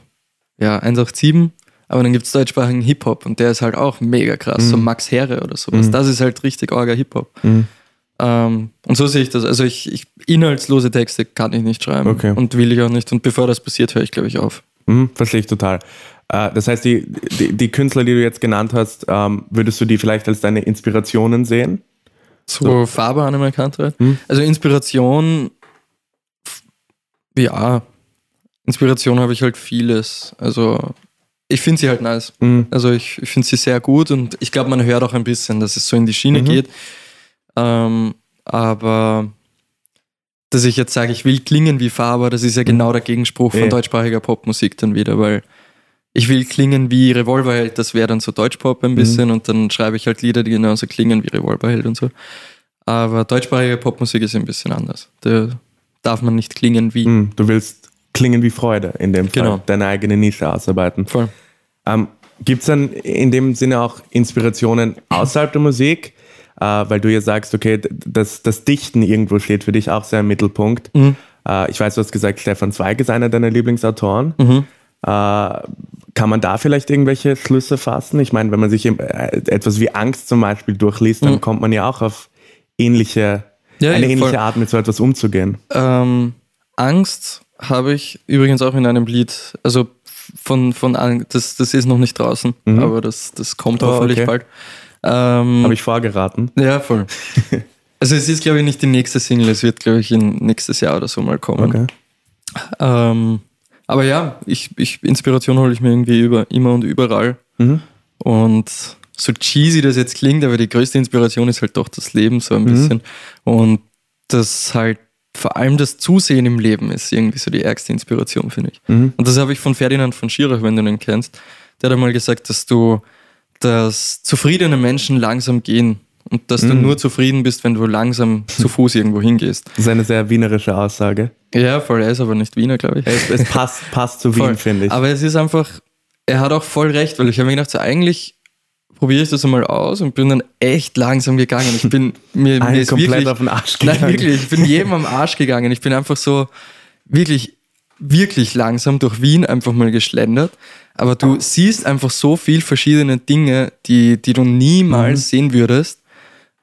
ja, 187, aber dann gibt es deutschsprachigen Hip-Hop und der ist halt auch mega krass, Mhm. so Max Herre oder sowas. Das ist halt richtig orger Hip-Hop. Mhm. Ähm, und so sehe ich das. Also ich, ich inhaltslose Texte kann ich nicht schreiben Okay. und will ich auch nicht. Und bevor das passiert, höre ich, glaube ich, auf. Mhm, verstehe ich total. Äh, das heißt, die, die, die Künstler, die du jetzt genannt hast, ähm, würdest du die vielleicht als deine Inspirationen sehen? So, Farbe an Bekanntheit. Hm. Also Inspiration, ja, Inspiration habe ich halt vieles. Also ich finde sie halt nice. Mhm. Also ich, ich finde sie sehr gut und ich glaube, man hört auch ein bisschen, dass es so in die Schiene Mhm. geht. Ähm, aber dass ich jetzt sage, ich will klingen wie Faber, das ist ja genau der Gegenspruch von Ja. deutschsprachiger Popmusik dann wieder, weil ich will klingen wie Revolverheld, das wäre dann so Deutschpop ein bisschen und dann schreibe ich halt Lieder, die genauso klingen wie Revolverheld und so. Aber deutschsprachige Popmusik ist ein bisschen anders. Da darf man nicht klingen wie. Mhm. Du willst klingen wie Freude in dem Fall, Genau. deine eigene Nische ausarbeiten. Voll. Ähm, Gibt es dann in dem Sinne auch Inspirationen außerhalb der Musik? Äh, weil du ja sagst, okay, das, das Dichten irgendwo steht für dich auch sehr im Mittelpunkt. Mhm. Äh, ich weiß, du hast gesagt, Stefan Zweig ist einer deiner Lieblingsautoren. Mhm. Äh, kann man da vielleicht irgendwelche Schlüsse fassen? Ich meine, wenn man sich äh, etwas wie Angst zum Beispiel durchliest, dann Mhm. kommt man ja auch auf ähnliche, Ja, eine ähnliche voll. Art, mit so etwas umzugehen. Ähm, Angst habe ich übrigens auch in einem Lied, also von, von das, das ist noch nicht draußen, aber das, das kommt Oh, hoffentlich okay. bald. Ähm, Habe ich vorgeraten. ja, voll. also es ist, glaube ich, nicht die nächste Single, es wird, glaube ich, in nächstes Jahr oder so mal kommen. Okay. Ähm, aber ja, ich, ich, Inspiration hole ich mir irgendwie über, immer und überall. Mhm. Und so cheesy das jetzt klingt, aber die größte Inspiration ist halt doch das Leben so Mhm. ein bisschen. Und das halt vor allem das Zusehen im Leben ist irgendwie so die ärgste Inspiration, finde ich. Mhm. Und das habe ich von Ferdinand von Schirach, wenn du den kennst. Der hat einmal gesagt, dass du, dass zufriedene Menschen langsam gehen und dass du Mhm. nur zufrieden bist, wenn du langsam zu Fuß irgendwo hingehst. Das ist eine sehr wienerische Aussage. Ja, voll, er ist aber nicht Wiener, glaube ich. Es, es passt, passt zu. Wien, finde ich. Aber es ist einfach, er hat auch voll recht, weil ich habe mir gedacht, so eigentlich probiere ich das einmal aus und bin dann echt langsam gegangen. Ich bin mir, mir ist komplett wirklich, auf den Arsch Nein, gegangen. wirklich, ich bin jedem am Arsch gegangen. Ich bin einfach so wirklich, wirklich langsam durch Wien einfach mal geschlendert. Aber du siehst einfach so viel verschiedene Dinge, die, die du niemals Mhm. sehen würdest.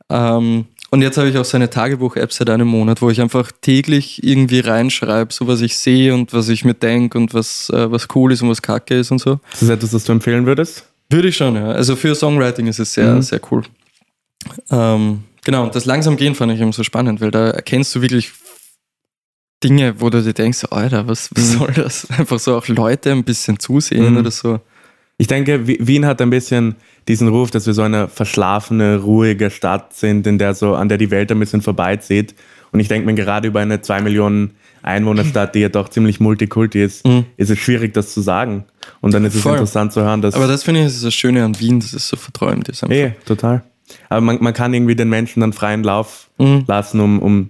Ähm, und jetzt habe ich auch so eine Tagebuch-App seit einem Monat, wo ich einfach täglich irgendwie reinschreibe, so was ich sehe und was ich mir denke und was, äh, was cool ist und was kacke ist und so. Das ist etwas, das du empfehlen würdest? Würde ich schon, ja. Also für Songwriting ist es sehr, Mhm. sehr cool. Ähm, genau, und das langsam gehen fand ich eben so spannend, weil da erkennst du wirklich Dinge, wo du dir denkst, Alter, was, was Mhm. soll das? Einfach so auch Leute ein bisschen zusehen Mhm. oder so. Ich denke, Wi- Wien hat ein bisschen diesen Ruf, dass wir so eine verschlafene, ruhige Stadt sind, in der so, an der die Welt ein bisschen vorbeizieht. Und ich denke mir, gerade über eine 2 Millionen Einwohnerstadt, die ja doch ziemlich multikulti ist, Mhm. ist es schwierig, das zu sagen. Und dann ist es Voll. interessant zu hören, dass. Aber das finde ich ist das Schöne an Wien, dass es so verträumt ist. einfach. eh, total. Aber man, man kann irgendwie den Menschen dann freien Lauf Mhm. lassen, um, um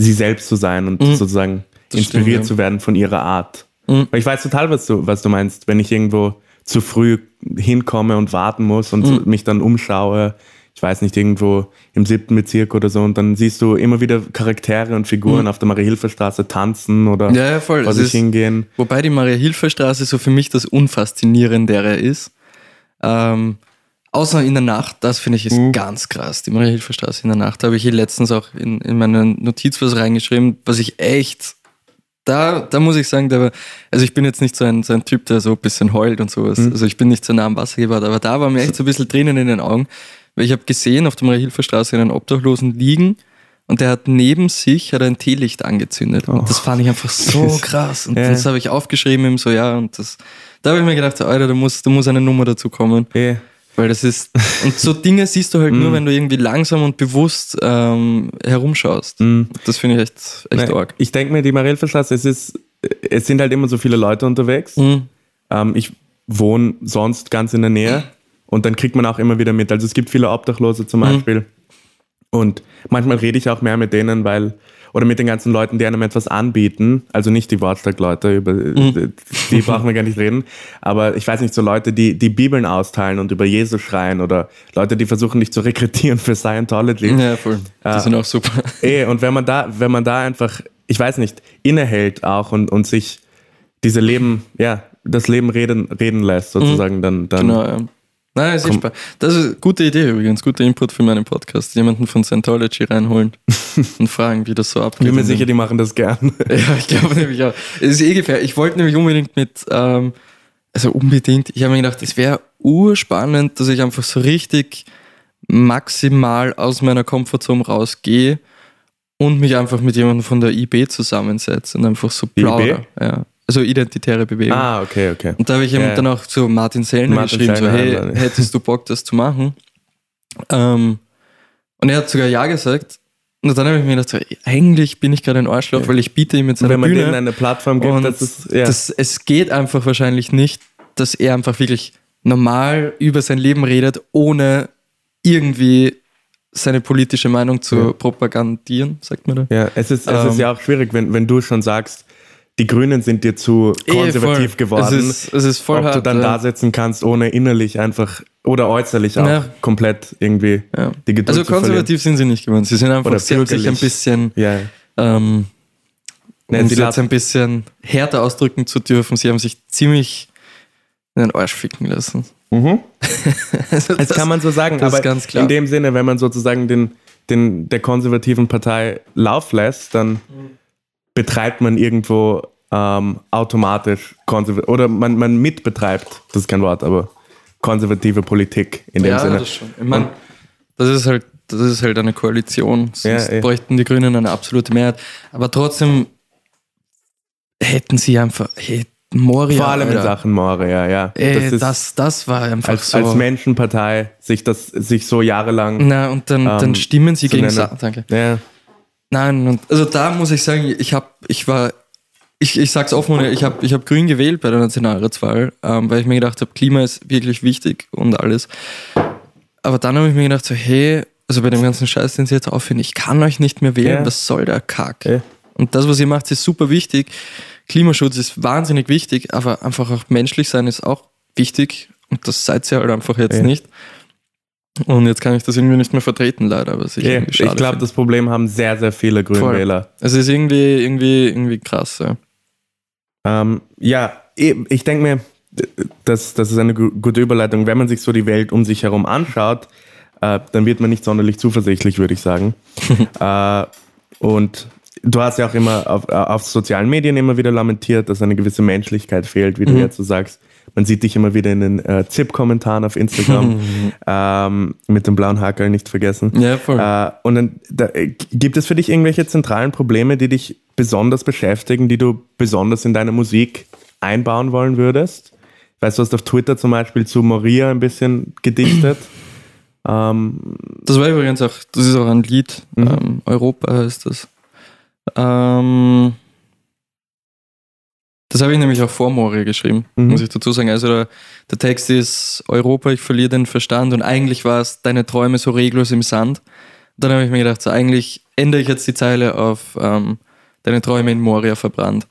sie selbst zu sein und Mhm. sozusagen Das inspiriert stimmt, ja. zu werden von ihrer Art. Mhm. Weil ich weiß total, was du, was du meinst, wenn ich irgendwo zu früh hinkomme und warten muss und Mhm. mich dann umschaue, ich weiß nicht, irgendwo im siebten Bezirk oder so, und dann siehst du immer wieder Charaktere und Figuren auf der Marie-Hilfer-Straße tanzen oder Mhm. Ja, ja, voll. sich ist- hingehen. Wobei die Maria-Hilfer-Straße so für mich das Unfaszinierendere ist. Ähm, außer in der Nacht, das finde ich ist Mhm. ganz krass. Die Maria-Hilfer-Straße in der Nacht. Da habe ich hier letztens auch in, in meine Notiz was reingeschrieben, was ich echt. Da, da muss ich sagen, da, also ich bin jetzt nicht so ein, so ein Typ, der so ein bisschen heult und sowas. Mhm. Also ich bin nicht so nah am Wasser geworden, aber da war mir echt so ein bisschen Tränen in den Augen, weil ich habe gesehen, auf der Maria-Hilfer-Straße einen Obdachlosen liegen und der hat neben sich hat ein Teelicht angezündet. Oh. Und das fand ich einfach so krass. Und Ja. das habe ich aufgeschrieben, ihm so, ja, und das, da habe ich mir gedacht, Alter, da muss, da muss eine Nummer dazu kommen. Eh, Weil das ist, und so Dinge siehst du halt nur, Mm. wenn du irgendwie langsam und bewusst ähm, herumschaust. mm. Das finde ich echt, echt Nein, arg. Ich denke mir, die Marie-Hilfer-Straße, es ist, es sind halt immer so viele Leute unterwegs. Mhm. Ähm, ich wohne sonst ganz in der Nähe und dann kriegt man auch immer wieder mit. Also es gibt viele Obdachlose zum. Beispiel. Und manchmal rede ich auch mehr mit denen, weil, oder mit den ganzen Leuten, die einem etwas anbieten. Also nicht die Wortstadt-Leute, über Mhm. die brauchen wir gar nicht reden. Aber ich weiß nicht, so Leute, die die Bibeln austeilen und über Jesus schreien oder Leute, die versuchen, dich zu rekrutieren für Scientology. Ja, voll. Die Ah. sind auch super. Eh, und wenn man da, wenn man da einfach, ich weiß nicht, innehält auch und, und sich diese Leben, ja, das Leben reden, reden lässt, sozusagen, mhm. dann, dann. Genau, ja. Nein, ist echt Das ist eine gute Idee übrigens, guter Input für meinen Podcast. Jemanden von Scientology reinholen und fragen, wie das so abgeht. Ich bin mir sicher, die machen das gern. ja, ich glaube nämlich auch. Es ist eh gefährlich. Ich wollte nämlich unbedingt mit, ähm, also unbedingt, ich habe mir gedacht, es wäre urspannend, dass ich einfach so richtig maximal aus meiner Komfortzone rausgehe und mich einfach mit jemandem von der IB zusammensetze und einfach so plaudere. Ja. Also identitäre Bewegung. Ah, okay, okay. Und da habe ich ihm ja. dann auch zu Martin Sellner Martin geschrieben, Sellner, so, hey, hättest du Bock, das zu machen? Ähm, und er hat sogar Ja gesagt. Und dann habe ich mir gedacht, so, eigentlich bin ich gerade ein Arschloch, ja. weil ich biete ihm jetzt eine Wenn man Bühne. denen eine Plattform gibt, das ist, ja. das, es geht einfach wahrscheinlich nicht, dass er einfach wirklich normal über sein Leben redet, ohne irgendwie seine politische Meinung zu ja. propagandieren, sagt man da. Ja, es ist, es ähm, ist ja auch schwierig, wenn, wenn du schon sagst, die Grünen sind dir zu konservativ geworden. Es ist, es ist voll ob hart, du dann ja. da sitzen kannst, ohne innerlich einfach oder äußerlich auch ja. komplett irgendwie ja. die Geduld Also konservativ sind sie nicht geworden. Sie sind einfach, sie haben sich ein bisschen, ja. ähm, um sie jetzt ein bisschen härter ausdrücken zu dürfen, sie haben sich ziemlich in den Arsch ficken lassen. Mhm. also das, das, kann man so sagen, aber in dem Sinne, wenn man sozusagen den, den, der konservativen Partei Lauf lässt, dann mhm. Betreibt man irgendwo ähm, automatisch konservativ oder man, man mitbetreibt, das ist kein Wort, aber konservative Politik in dem ja, Sinne. Das, schon. Ich mein, das ist halt das ist halt eine Koalition. Sonst ja, bräuchten die Grünen eine absolute Mehrheit. Aber trotzdem hätten sie einfach, hey, Moria. Vor allem Alter. in Sachen Moria, ja. Ey, das, das, das, war einfach als, so. Als Menschenpartei sich das sich so jahrelang. Na, und dann, ähm, dann stimmen sie gegen Sa Danke. Ja. Nein, und also da muss ich sagen, ich habe, ich war, ich, ich sag's offen, ich habe ich hab grün gewählt bei der Nationalratswahl, ähm, weil ich mir gedacht habe, Klima ist wirklich wichtig und alles. Aber dann habe ich mir gedacht, so, hey, also bei dem ganzen Scheiß, den sie jetzt aufhören, ich kann euch nicht mehr wählen, ja. was soll der Kack? Ja. Und das, was ihr macht, ist super wichtig. Klimaschutz ist wahnsinnig wichtig, aber einfach auch menschlich sein ist auch wichtig. Und das seid ihr halt einfach jetzt ja. nicht. Und jetzt kann ich das irgendwie nicht mehr vertreten, leider. Was ich ja, ich glaube, das Problem haben sehr, sehr viele Grünwähler. Es ist irgendwie, irgendwie, irgendwie krass. Ja, ähm, ja ich denke mir, das, das ist eine gute Überleitung. Wenn man sich so die Welt um sich herum anschaut, äh, dann wird man nicht sonderlich zuversichtlich, würde ich sagen. äh, und du hast ja auch immer auf, auf sozialen Medien immer wieder lamentiert, dass eine gewisse Menschlichkeit fehlt, wie du mhm. jetzt so sagst. Man sieht dich immer wieder in den äh, ZIP-Kommentaren auf Instagram ähm, mit dem blauen Hakel nicht vergessen. Ja, voll. Äh, und dann da, äh, gibt es für dich irgendwelche zentralen Probleme, die dich besonders beschäftigen, die du besonders in deine Musik einbauen wollen würdest? Weißt du, hast auf Twitter zum Beispiel zu Moria ein bisschen gedichtet. ähm, das war übrigens auch, das ist auch ein Lied, mhm. ähm, Europa heißt das. Ähm, das habe ich nämlich auch vor Moria geschrieben, mhm. muss ich dazu sagen. Also der, der, Text ist Europa, ich verliere den Verstand und eigentlich war es deine Träume so reglos im Sand. dann habe ich mir gedacht, so eigentlich ändere ich jetzt die Zeile auf ähm, deine Träume in Moria verbrannt.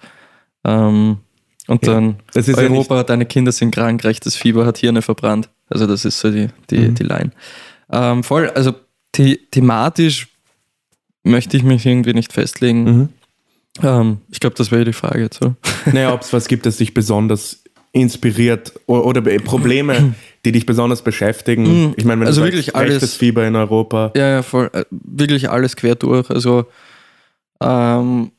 Ähm, und dann ja, Europa, ja deine Kinder sind krank, rechtes Fieber hat Hirne verbrannt. Also das ist so die, die, mhm. die Line. Ähm, voll, also the thematisch möchte ich mich irgendwie nicht festlegen. Mhm. Ähm, ich glaube, das wäre die Frage jetzt. Oder? Naja, ob es was gibt, das dich besonders inspiriert oder, oder Probleme, die dich besonders beschäftigen. Mhm. Ich meine, wenn also du wirklich sagst, alles, Fieber in Europa. Ja, ja, voll. Äh, wirklich alles quer durch. Also ähm,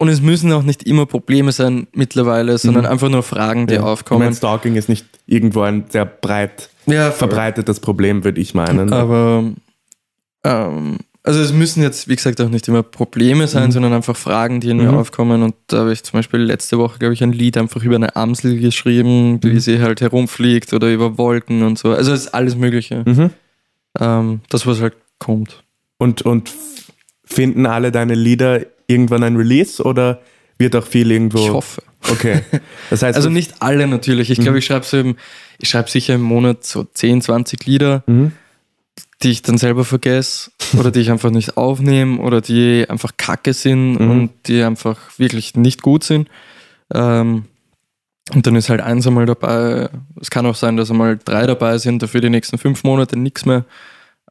und es müssen auch nicht immer Probleme sein mittlerweile, sondern mhm. einfach nur Fragen, die ja. aufkommen. Ich meine, Stalking ist nicht irgendwo ein sehr breit ja, verbreitetes Problem, würde ich meinen. Aber ähm, also es müssen jetzt, wie gesagt, auch nicht immer Probleme sein, mhm. sondern einfach Fragen, die in mir mhm. aufkommen. Und da habe ich zum Beispiel letzte Woche, glaube ich, ein Lied einfach über eine Amsel geschrieben, wie mhm. sie halt herumfliegt oder über Wolken und so. Also es ist alles Mögliche. Mhm. Ähm, das, was halt kommt. Und, und finden alle deine Lieder irgendwann ein Release oder wird auch viel irgendwo. Ich hoffe. Okay. Das heißt, also nicht alle natürlich. Ich glaube, mhm. ich schreibe so eben, ich schreibe sicher im Monat so 10, 20 Lieder. Mhm die ich dann selber vergesse oder die ich einfach nicht aufnehme oder die einfach kacke sind mhm. und die einfach wirklich nicht gut sind. Ähm, und dann ist halt eins einmal dabei. Es kann auch sein, dass einmal drei dabei sind, dafür die nächsten fünf Monate nichts mehr,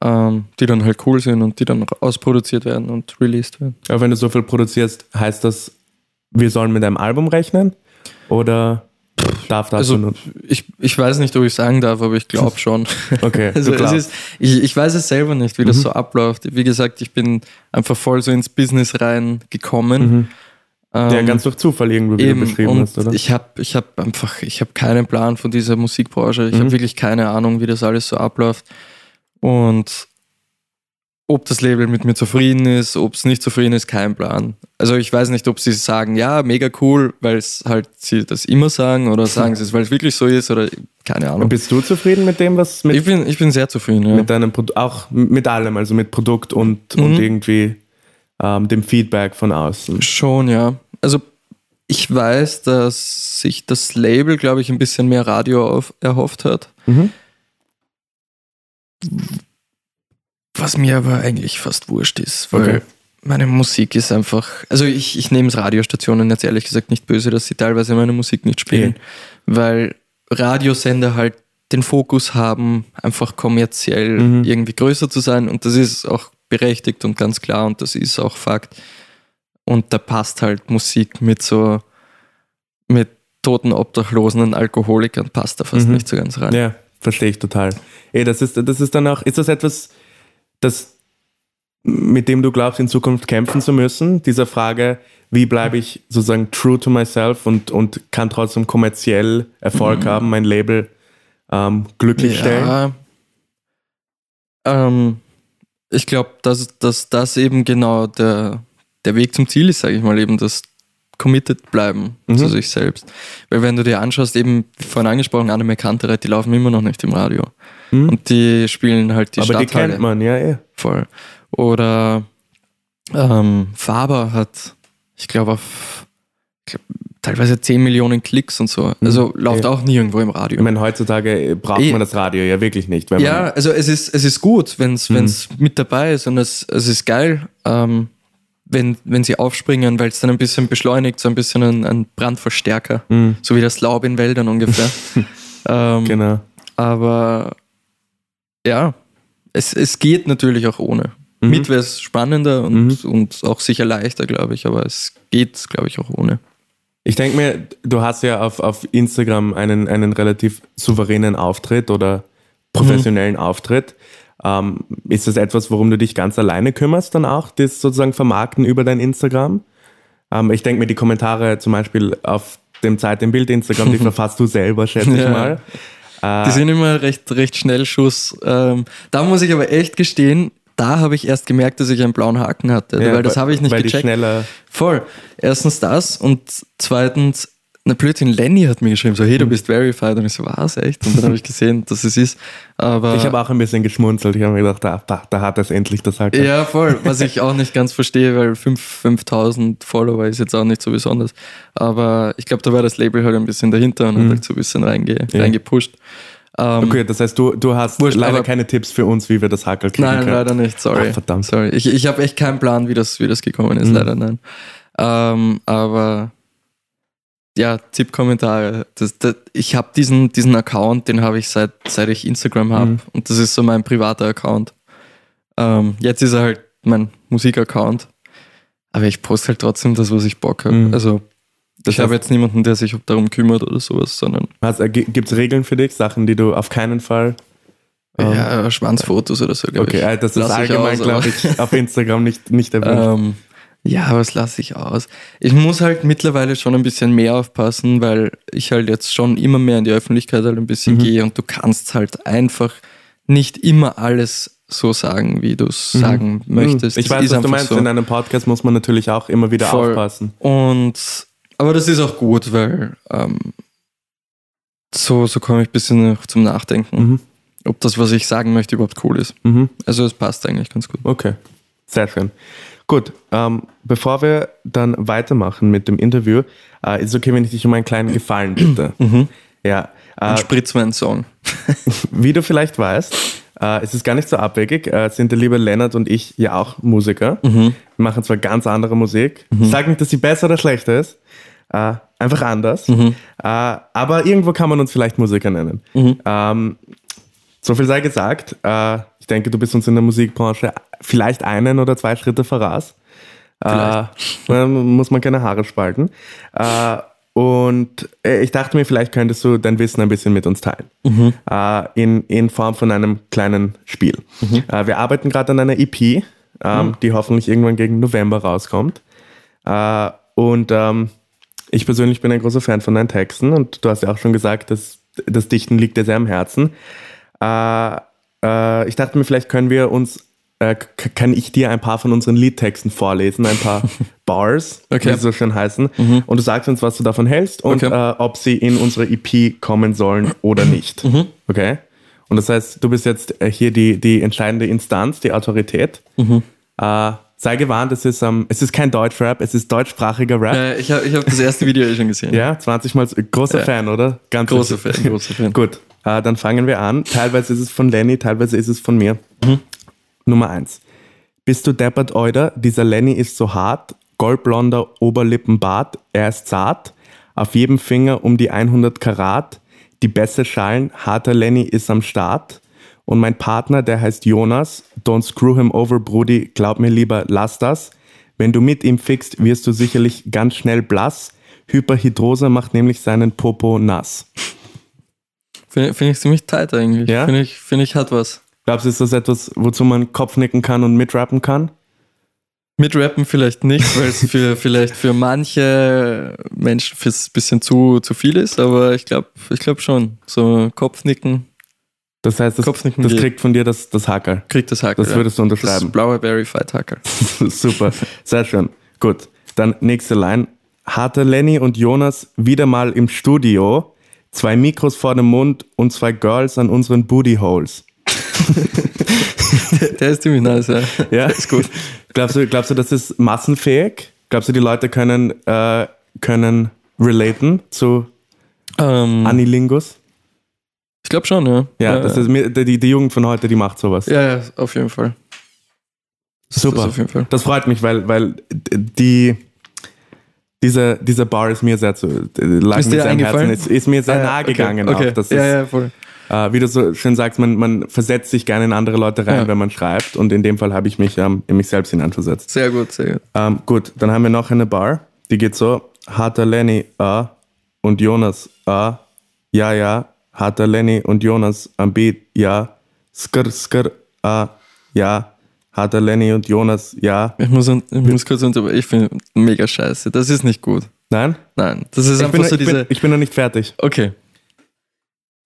ähm, die dann halt cool sind und die dann noch ausproduziert werden und released werden. Aber wenn du so viel produzierst, heißt das wir sollen mit einem Album rechnen? Oder darf das Also ich, ich weiß nicht, ob ich sagen darf, aber ich glaube schon. Okay, Also glaubst. ist, ich, ich weiß es selber nicht, wie Mhm. das so abläuft. Wie gesagt, ich bin einfach voll so ins Business reingekommen. ja, Ähm, ganz durch Zufall irgendwie, wie Eben, du beschrieben hast, oder? ich habe ich hab einfach, ich habe keinen Plan von dieser Musikbranche. Ich Mhm. habe wirklich keine Ahnung, wie das alles so abläuft. Und ob das Label mit mir zufrieden ist, ob es nicht zufrieden ist, kein Plan. Also ich weiß nicht, ob sie sagen, ja, mega cool, weil es halt sie das immer sagen oder sagen sie es, weil es wirklich so ist oder keine Ahnung. Bist du zufrieden mit dem, was mit, Ich bin, ich bin sehr zufrieden, ja. mit deinem Produkt, auch mit allem, also mit Produkt und, Mhm. und irgendwie ähm, dem Feedback von außen? Schon, ja. Also ich weiß, dass sich das Label, glaube ich, ein bisschen mehr Radio auf, erhofft hat. Mhm. Was mir aber eigentlich fast wurscht ist, weil Okay. meine Musik ist einfach. Also ich, ich nehme es Radiostationen jetzt ehrlich gesagt nicht böse, dass sie teilweise meine Musik nicht spielen, weil Radiosender halt den Fokus haben, einfach kommerziell Mhm. irgendwie größer zu sein und das ist auch berechtigt und ganz klar und das ist auch Fakt. Und da passt halt Musik mit so mit toten Obdachlosen und Alkoholikern passt da fast Mhm. nicht so ganz rein. Ja, verstehe ich total. Ey, das ist, das ist dann auch, ist das etwas, das, mit dem du glaubst, in Zukunft kämpfen zu müssen? Dieser Frage, wie bleibe ich sozusagen true to myself und, und kann trotzdem kommerziell Erfolg haben, mein Label ähm, glücklich stellen? Ja. Ähm, ich glaube, dass, dass das eben genau der, der Weg zum Ziel ist, sage ich mal, eben das committed bleiben Mhm. zu sich selbst. Weil wenn du dir anschaust, eben vorhin angesprochen, Anne Kantereit, die laufen immer noch nicht im Radio. Mhm. Und die spielen halt die Aber die Stadthalle kennt man, ja, eh. voll. Oder ähm, Faber hat, ich glaube, auf ich glaub, teilweise 10 Millionen Klicks und so. Also läuft ja. auch nie irgendwo im Radio. Ich meine, heutzutage braucht Eh. man das Radio ja wirklich nicht. Ja, also es ist, es ist gut, wenn es Mhm. mit dabei ist und es, es ist geil, ähm, wenn, wenn sie aufspringen, weil es dann ein bisschen beschleunigt, so ein bisschen ein, ein Brandverstärker, Mhm, so wie das Laub in Wäldern ungefähr. ähm, genau. Aber ja, es, es geht natürlich auch ohne. Mhm. Mit wäre es spannender und, und auch sicher leichter, glaube ich, aber es geht, glaube ich, auch ohne. Ich denke mir, du hast ja auf, auf Instagram einen, einen relativ souveränen Auftritt oder professionellen Auftritt. Ähm, ist das etwas, worum du dich ganz alleine kümmerst, dann auch, das sozusagen vermarkten über dein Instagram? Ähm, ich denke mir, die Kommentare zum Beispiel auf dem Zeit im Bild Instagram, die verfasst du selber, schätze ich Ja. mal. Die sind immer recht, recht schnell Schuss. Ähm, da muss ich aber echt gestehen, da habe ich erst gemerkt, dass ich einen blauen Haken hatte, Ja, weil das habe ich nicht weil die gecheckt. schneller. Voll. Erstens das und zweitens, na Blödsinn, Lenny hat mir geschrieben, so, hey, du Mhm. bist verified. Und ich so, was, echt? Und dann habe ich gesehen, dass es ist. Aber Ich habe auch ein bisschen geschmunzelt. Ich habe mir gedacht, da, da, da hat es endlich das halt. ja, voll. Was ich auch nicht ganz verstehe, weil 5 5000 Follower ist jetzt auch nicht so besonders. Aber ich glaube, da war das Label halt ein bisschen dahinter und hat halt so ein bisschen reinge Mhm. Ja. reingepusht. Ähm, Okay, das heißt, du, du hast Wurscht, leider keine Tipps für uns, wie wir das Hackel kriegen Nein, können. leider nicht, sorry. Ach, verdammt. sorry. Ich, ich habe echt keinen Plan, wie das, wie das gekommen Mhm. ist, leider nein. Ähm, aber ja, Tippkommentare. Das, das, ich habe diesen, diesen Account, den habe ich seit, seit ich Instagram habe. Mhm. Und das ist so mein privater Account. Ähm, jetzt ist er halt mein Musikaccount. Aber ich poste halt trotzdem das, was ich Bock habe. Mhm. Also Das ich habe jetzt niemanden, der sich darum kümmert oder sowas, sondern Gibt es Regeln für dich, Sachen, die du auf keinen Fall. ähm, ja, Schwanzfotos oder so, glaube Okay, ich. äh, das ist Lass allgemein, glaube ich, auf Instagram nicht, nicht erwünscht. Ähm, ja, was lasse ich aus? Ich muss halt mittlerweile schon ein bisschen mehr aufpassen, weil ich halt jetzt schon immer mehr in die Öffentlichkeit halt ein bisschen Mhm. gehe und du kannst halt einfach nicht immer alles so sagen, wie du es sagen möchtest. Mhm. ich Das weiß, was du meinst. so. In einem Podcast muss man natürlich auch immer wieder Voll. aufpassen. Und aber das ist auch gut, weil ähm, so, so komme ich ein bisschen noch zum Nachdenken, Mhm. ob das, was ich sagen möchte, überhaupt cool ist. Mhm. Also es passt eigentlich ganz gut. Okay, sehr schön. Gut, ähm, bevor wir dann weitermachen mit dem Interview, äh, ist es okay, wenn ich dich um einen kleinen Gefallen bitte. Mhm. Ja, äh, Spritzwein-Song. wie du vielleicht weißt, äh, es ist gar nicht so abwegig, äh, sind der liebe Lennart und ich ja auch Musiker. Mhm. Wir machen zwar ganz andere Musik. Ich sage nicht, dass sie besser oder schlechter ist, äh, einfach anders. Mhm. Äh, aber irgendwo kann man uns vielleicht Musiker nennen. Ähm, so viel sei gesagt. Äh, ich denke, du bist uns in der Musikbranche vielleicht einen oder zwei Schritte voraus. Äh, muss man keine Haare spalten. Äh, und äh, ich dachte mir, vielleicht könntest du dein Wissen ein bisschen mit uns teilen. Mhm. Äh, in, in Form von einem kleinen Spiel. Mhm. Äh, wir arbeiten gerade an einer EP, ähm, mhm. die hoffentlich irgendwann gegen November rauskommt. Äh, und ähm, ich persönlich bin ein großer Fan von deinen Texten und du hast ja auch schon gesagt, dass das Dichten liegt dir sehr am Herzen. Ich dachte mir, vielleicht können wir uns äh, kann ich dir ein paar von unseren Liedtexten vorlesen, ein paar Bars, okay. wie sie so schön heißen. Mhm. Und du sagst uns, was du davon hältst und okay. äh, ob sie in unsere EP kommen sollen oder nicht. Mhm. Okay? Und das heißt, du bist jetzt äh, hier die, die entscheidende Instanz, die Autorität. Mhm. Äh, sei gewarnt, es ist, um, es ist kein Deutschrap, es ist deutschsprachiger Rap. Äh, ich habe ich hab das erste Video eh schon gesehen. Ja, 20 Mal. Großer Fan, oder? Ganz großer Fan, großer Fan. Gut, äh, dann fangen wir an. Teilweise ist es von Lenny, teilweise ist es von mir. Mhm. Nummer eins. Bist du deppert, Euder? Dieser Lenny ist so hart. Goldblonder Oberlippenbart. Er ist zart. Auf jedem Finger um die 100 Karat. Die Bässe schallen. Harter Lenny ist am Start. Und mein Partner, der heißt Jonas. Don't screw him over, Brudi. Glaub mir lieber, lass das. Wenn du mit ihm fixt, wirst du sicherlich ganz schnell blass. Hyperhidrose macht nämlich seinen Popo nass. Finde find ich ziemlich tight eigentlich. Ja? Finde ich, find ich hat was. Glaubst du, ist das etwas, wozu man Kopfnicken kann und mitrappen kann? Mitrappen vielleicht nicht, weil es für, vielleicht für manche Menschen ein bisschen zu, zu viel ist, aber ich glaube ich glaub schon. So Kopfnicken. Das heißt, das, Kopfnicken das kriegt von dir das, das Hackerl. Kriegt das Hackerl. Das würdest du unterschreiben. Das blaue Berry Fight Hackerl. Super, sehr schön. Gut, dann nächste Line. Hatte Lenny und Jonas wieder mal im Studio, zwei Mikros vor dem Mund und zwei Girls an unseren Booty Holes. Der ist ziemlich nice, ja. Ja, ist gut. Glaubst du, glaubst du, das ist massenfähig? Glaubst du, die Leute können, äh, können relaten zu ähm, Anilingus? Ich glaube schon, ja. Ja, das ist die, die Jugend von heute, die macht sowas. Ja, ja auf jeden Fall. Das Super. Fall. das freut mich, weil, weil die, diese, diese Bar ist mir sehr zu, lag ist mir sehr am Herzen, ist, ist mir sehr ah, nahe gegangen. Okay. okay. ja, ja, voll äh, wie du so schön sagst, man, man versetzt sich gerne in andere Leute rein, ja. wenn man schreibt. Und in dem Fall habe ich mich ähm, in mich selbst hineinversetzt. Sehr gut, sehr gut. Ähm, gut, dann haben wir noch eine Bar, die geht so: Harter Lenny, äh, und Jonas, äh, ja, ja, Harter Lenny und Jonas am Beat, ja, skr, skr, äh, ja, Harter Lenny und Jonas, ja. Ich muss, ich muss kurz unter, ich finde mega scheiße. Das ist nicht gut. Nein? Nein. Das ist ich einfach bin, so ich diese. Bin, ich bin noch nicht fertig. Okay.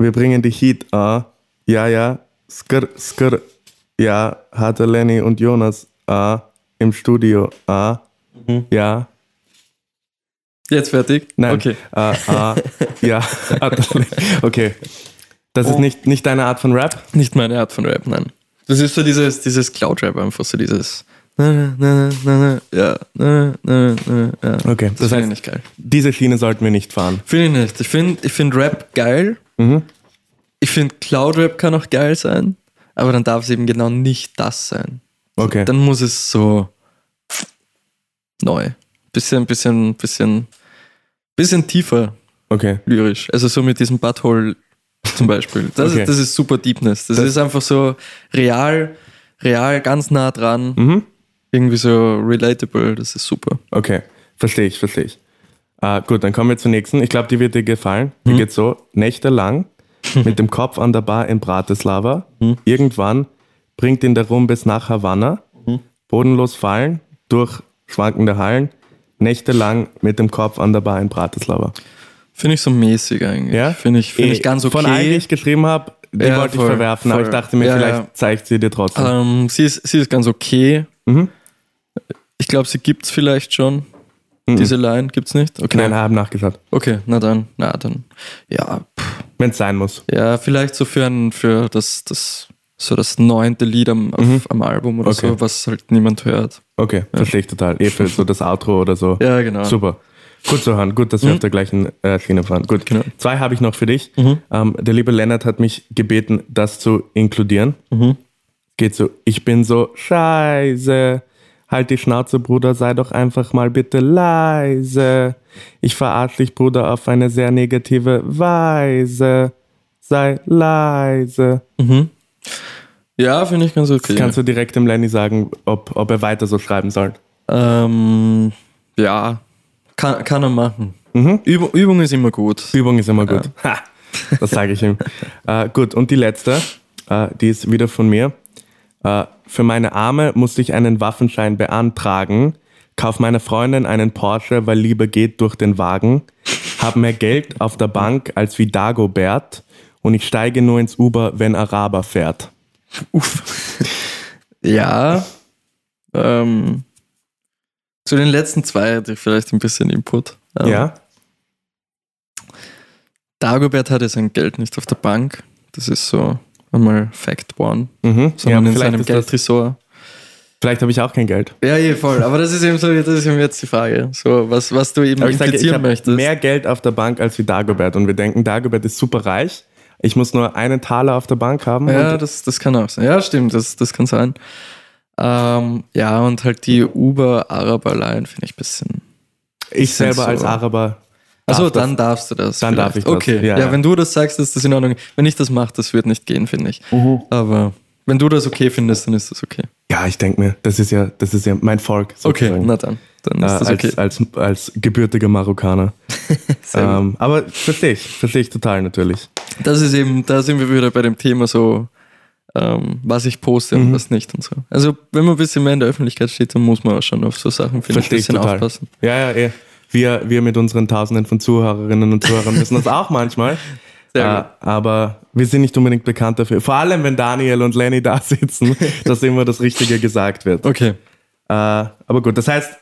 Wir bringen die Heat. Ah, ja, ja. Skr, skr. Ja, hatte Lenny und Jonas. Ah, im Studio. Ah, mhm. ja. Jetzt fertig? Nein. Okay. Ah, ah, ja. okay. Das ist nicht, nicht deine Art von Rap? Nicht meine Art von Rap, nein. Das ist so dieses, dieses Cloud-Rap, einfach so dieses. Ja, ja. Okay, das, das heißt, nicht geil. Diese Schiene sollten wir nicht fahren. Finde ich nicht. Ich finde ich find Rap geil, Mhm. Ich finde, Cloud Rap kann auch geil sein, aber dann darf es eben genau nicht das sein. Okay. Dann muss es so neu. Bisschen, bisschen, bisschen, bisschen tiefer. Okay. Lyrisch. Also so mit diesem Butthole zum Beispiel. Das, okay. ist, das ist super Deepness. Das, das, ist einfach so real, real, ganz nah dran. Mhm. Irgendwie so relatable. Das ist super. Okay. Verstehe ich, verstehe ich. Uh, gut, dann kommen wir zur nächsten. Ich glaube, die wird dir gefallen. Die mhm. geht so: Nächtelang mit dem Kopf an der Bar in Bratislava. Mhm. Irgendwann bringt ihn der Rum bis nach Havanna. Mhm. Bodenlos fallen durch schwankende Hallen. Nächtelang mit dem Kopf an der Bar in Bratislava. Finde ich so mäßig eigentlich. Ja? Finde ich, find ich eh, ganz okay. Von allen, die ich geschrieben habe, die ja, wollte voll, ich verwerfen, voll. aber ich dachte mir, ja, vielleicht zeigt sie dir trotzdem. Ähm, sie, ist, sie ist ganz okay. Mhm. Ich glaube, sie gibt es vielleicht schon. Mhm. Diese Line gibt es nicht? Okay. Nein, haben nachgeschaut. Okay, na dann, na dann. Ja. Wenn es sein muss. Ja, vielleicht so für, ein, für das, das, so das neunte Lied am, auf, mhm. am Album oder okay. so, was halt niemand hört. Okay, ja. verstehe ich total. Eh für so das Outro oder so. Ja, genau. Super. Gut zu hören, gut, dass wir mhm. auf der gleichen äh, Schiene fahren. Gut, genau. zwei habe ich noch für dich. Mhm. Ähm, der liebe Lennart hat mich gebeten, das zu inkludieren. Mhm. Geht so, ich bin so scheiße, Halt die Schnauze, Bruder, sei doch einfach mal bitte leise. Ich verarsch dich, Bruder, auf eine sehr negative Weise. Sei leise. Mhm. Ja, finde ich ganz okay. Kannst du direkt dem Lenny sagen, ob, ob er weiter so schreiben soll? Ähm, ja, kann, kann er machen. Übung, Übung ist immer gut. Übung ist immer gut. Ha, das sage ich ihm. äh, gut, und die letzte, äh, die ist wieder von mir. Äh, für meine Arme musste ich einen Waffenschein beantragen. Kauf meiner Freundin einen Porsche, weil Liebe geht durch den Wagen. Hab mehr Geld auf der Bank als wie Dagobert. Und ich steige nur ins Uber, wenn Araber fährt. Uff. ja. Ähm, zu den letzten zwei hätte ich vielleicht ein bisschen Input. Ähm, Ja? Dagobert hatte sein Geld nicht auf der Bank. Das ist so einmal Fact One, Mhm. sondern ja in vielleicht seinem Geldtresor. vielleicht habe ich auch kein Geld. Ja, eh, voll. Aber das ist eben so, das ist eben jetzt die Frage. So, was, was du eben Aber ich sage, ich implizieren habe möchtest. mehr Geld auf der Bank als wie Dagobert. Und wir denken, Dagobert ist super reich. Ich muss nur einen Taler auf der Bank haben. Ja, das, das kann auch sein. Ja, stimmt, das, das kann sein. Ähm, ja, und halt die Uber-Araber-Line finde ich ein bisschen. ich selber so- als Araber. Achso, darf das- dann darfst du das. Dann darf vielleicht. ich das. Okay, Ja, ja, ja. wenn du das sagst, ist das in Ordnung. Wenn ich das mache, das wird nicht gehen, finde ich. Aber wenn du das okay findest, dann ist das okay. Ja, ich denke mir, das ist ja, das ist ja mein Volk. Okay, sozusagen. na dann. Dann äh, ist das als, okay. als, als gebürtiger Marokkaner. Ähm, aber verstehe ich, verstehe ich total natürlich. Das ist eben, da sind wir wieder bei dem Thema so, ähm, was ich poste Mhm. und was nicht und so. Also, wenn man ein bisschen mehr in der Öffentlichkeit steht, dann muss man auch schon auf so Sachen, finde ich, ein bisschen total. aufpassen. Ja, ja, eh. Wir, wir mit unseren Tausenden von Zuhörerinnen und Zuhörern wissen das auch manchmal. Sehr Äh, aber wir sind nicht unbedingt bekannt dafür. Vor allem, wenn Daniel und Lenny da sitzen, dass immer das Richtige gesagt wird. Okay. Äh, aber gut, das heißt,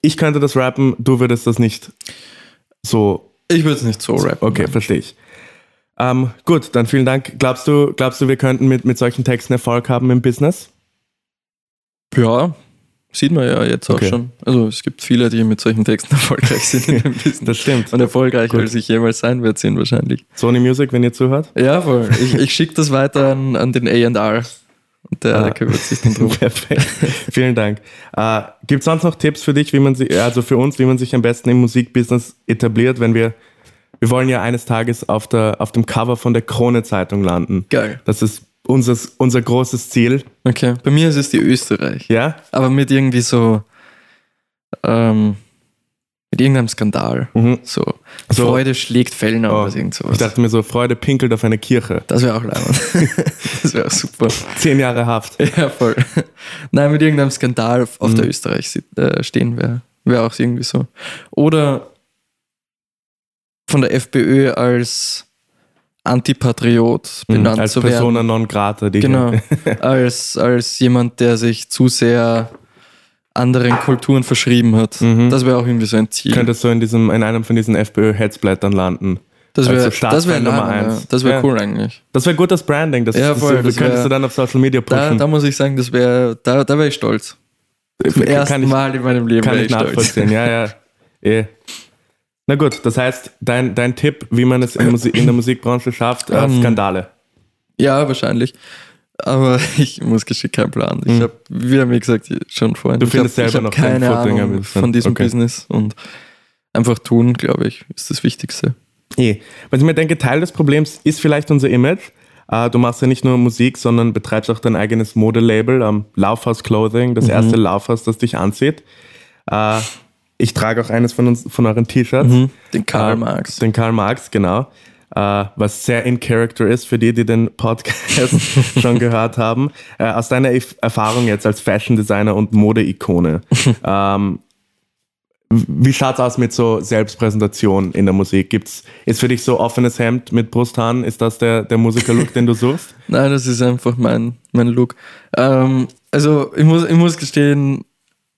ich könnte das rappen, du würdest das nicht so. Ich würde es nicht so rappen. Okay, verstehe ich. Ähm, gut, dann vielen Dank. Glaubst du, glaubst du, wir könnten mit, mit solchen Texten Erfolg haben im Business? Ja, sieht man ja jetzt auch Okay. schon. Also es gibt viele, die mit solchen Texten erfolgreich sind in dem Business. Das stimmt. Und erfolgreicher, als ich jemals sein werde, sind wahrscheinlich. Sony Music, wenn ihr zuhört. Ja, voll. Ich, ich schicke das weiter an, an den A&R. Und der, Ah. der kümmert sich dann drum. Perfekt. Vielen Dank. Äh, Gibt es sonst noch Tipps für dich, wie man sich, also für uns, wie man sich am besten im Musikbusiness etabliert, wenn wir, wir wollen ja eines Tages auf, der, auf dem Cover von der Krone-Zeitung landen. Geil. Das ist unser, unser großes Ziel. Okay. Bei mir ist es die Österreich. Ja? Aber mit irgendwie so, ähm, mit irgendeinem Skandal. Mhm. So, So. Freude schlägt Fellner Oh, oder irgend sowas. Ich dachte mir so, Freude pinkelt auf eine Kirche. das wäre auch leibend. das wäre auch super. Zehn Jahre Haft. Ja, voll. Nein, mit irgendeinem Skandal auf Mhm. der Österreich äh, stehen wäre wär auch irgendwie so. Oder von der FPÖ als Antipatriot benannt Mhm. Als zu werden. Persona non grata. Die Genau. als, als jemand, der sich zu sehr anderen Kulturen verschrieben hat. Mhm. Das wäre auch irgendwie so ein Ziel. Könntest so in, diesem, in einem von diesen FPÖ-Headsblättern landen. das also wäre das wär Nummer eins. Das wäre Ja. cool eigentlich. Das wäre gutes Branding. Das, Ja, das, voll, das das könntest wär- du dann auf Social Media Da, pushen. da muss ich sagen, das wäre, da, da wäre ich stolz. Zum Kann ersten ich- Mal in meinem Leben Kann ich ich stolz. nachvollziehen, ja, ja. Eh. Na gut, das heißt, dein, dein Tipp, wie man es in, Musik, in der Musikbranche schafft, äh, Ähm, Skandale. Ja, wahrscheinlich. Aber ich muss geschickt keinen Plan. Ich Hm. habe, wie mir gesagt, schon vorhin, Du ich findest hab, ich selber hab noch kein keine Ahnung von diesem Okay. Business und einfach tun, glaube ich, ist das Wichtigste. Eh. Weil ich mir denke, Teil des Problems ist vielleicht unser Image. Äh, du machst ja nicht nur Musik, sondern betreibst auch dein eigenes Modelabel, ähm, Laufhaus Clothing, Mhm. das erste Laufhaus, das dich anzieht. Ich trage auch eines von, uns, von euren T-Shirts. Den Karl Äh, Marx. Den Karl Marx, genau. Äh, was sehr in Character ist für die, die den Podcast schon gehört haben. Äh, aus deiner Erf- Erfahrung jetzt als Fashion Designer und Modeikone, ähm, wie schaut's aus mit so Selbstpräsentation in der Musik? Gibt's, ist für dich so offenes Hemd mit Brusthahn, ist das der, der Musiker-Look, den du suchst? Nein, das ist einfach mein, mein Look. Ähm, also ich muss, ich muss gestehen,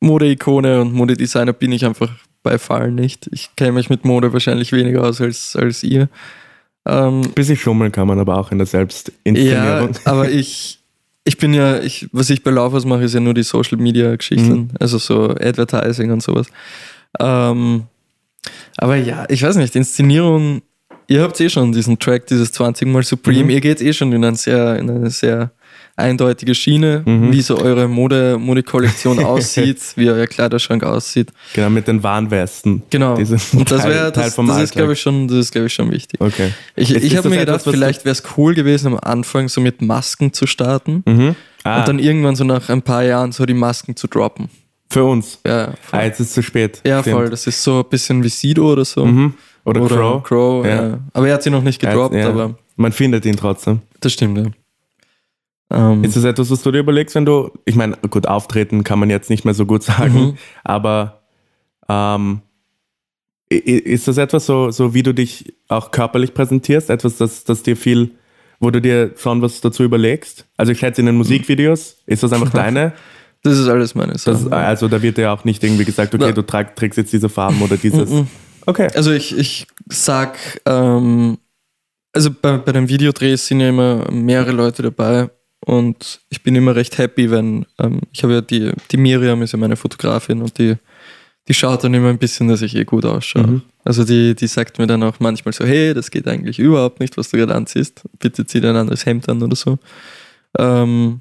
Modeikone und Modedesigner bin ich einfach bei Fall nicht. Ich kenne mich mit Mode wahrscheinlich weniger aus als, als ihr. Ähm, Bisschen schummeln kann man aber auch in der ja, Selbstinszenierung. aber ich, ich bin ja, ich, was ich bei Laufers mache, ist ja nur die Social Media Geschichten, Mhm. also so Advertising und sowas. Ähm, aber ja, ich weiß nicht, Inszenierung, ihr habt eh schon diesen Track, dieses 20 mal Supreme, Mhm. ihr geht eh schon in, ein sehr, in eine sehr eindeutige Schiene, Mhm. wie so eure Mode, Modekollektion aussieht, wie euer Kleiderschrank aussieht. Genau, mit den Warnwesten. Genau. Und das wäre, Teil das, das ist, glaube ich, schon, das ist, glaube ich, schon wichtig. Okay. Ich, Ist- ich habe mir gedacht, vielleicht wäre es cool gewesen, am Anfang so mit Masken zu starten Mhm. Ah, und dann irgendwann so nach ein paar Jahren so die Masken zu droppen. Für uns. Ja, Ah, jetzt ist es zu spät. ja Stimmt. voll. Das ist so ein bisschen wie Sido oder so. Mhm. Oder, Crow. Crow, Ja. ja. Aber er hat sie noch nicht gedroppt, Ja, aber Man findet ihn trotzdem. das stimmt, ja. Ähm, Ist das etwas, was du dir überlegst, wenn du, ich meine, gut, auftreten kann man jetzt nicht mehr so gut sagen, Mhm. aber ähm, ist das etwas so, so, wie du dich auch körperlich präsentierst? Etwas, das, das dir viel, wo du dir schon was dazu überlegst? Also ich schätze in den Musikvideos, ist das einfach deine? das ist alles meine Das, Sache. also da wird dir auch nicht irgendwie gesagt, okay, Na. du trag, trägst jetzt diese Farben oder dieses. Okay. Also ich, ich sag, ähm, also bei, bei den Videodrehs sind ja immer mehrere Leute dabei und ich bin immer recht happy, wenn, ähm, ich habe ja die, die Miriam ist ja meine Fotografin und die, die schaut dann immer ein bisschen, dass ich eh gut ausschaue. Mhm. Also die, die sagt mir dann auch manchmal so, hey, das geht eigentlich überhaupt nicht, was du gerade anziehst. Bitte zieh dir ein anderes Hemd an oder so. Ähm,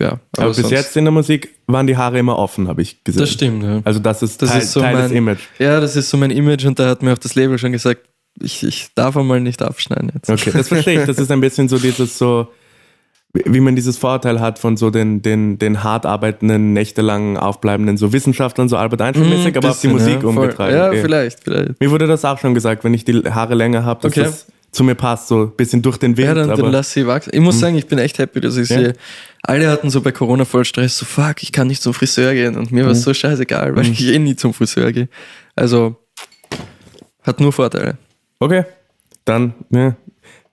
ja, Aber, bis sonst- jetzt in der Musik waren die Haare immer offen, habe ich gesehen. Das stimmt, ja. Also das ist Das Teil, ist so Teil des mein- Image. Ja, das ist so mein Image und da hat mir auch das Label schon gesagt, ich, ich darf einmal nicht abschneiden jetzt. Okay, das verstehe ich. Das ist ein bisschen so dieses so, wie man dieses Vorteil hat von so den, den, den hart arbeitenden, nächtelang aufbleibenden so Wissenschaftlern, so Albert Einstein-mäßig, Mm, aber auf die Musik ja, umgetragen. Ja, Eh. vielleicht, vielleicht. Mir wurde das auch schon gesagt, wenn ich die Haare länger habe, dass Okay. das zu mir passt, so ein bisschen durch den Wind. Ja, dann, aber dann lass sie wachsen. Ich muss sagen, ich bin echt happy, dass ich Ja. sie. Alle hatten so bei Corona voll Stress, so fuck, ich kann nicht zum Friseur gehen. Und mir war es so scheißegal, weil ich eh nie zum Friseur gehe. Also hat nur Vorteile. okay, dann ja,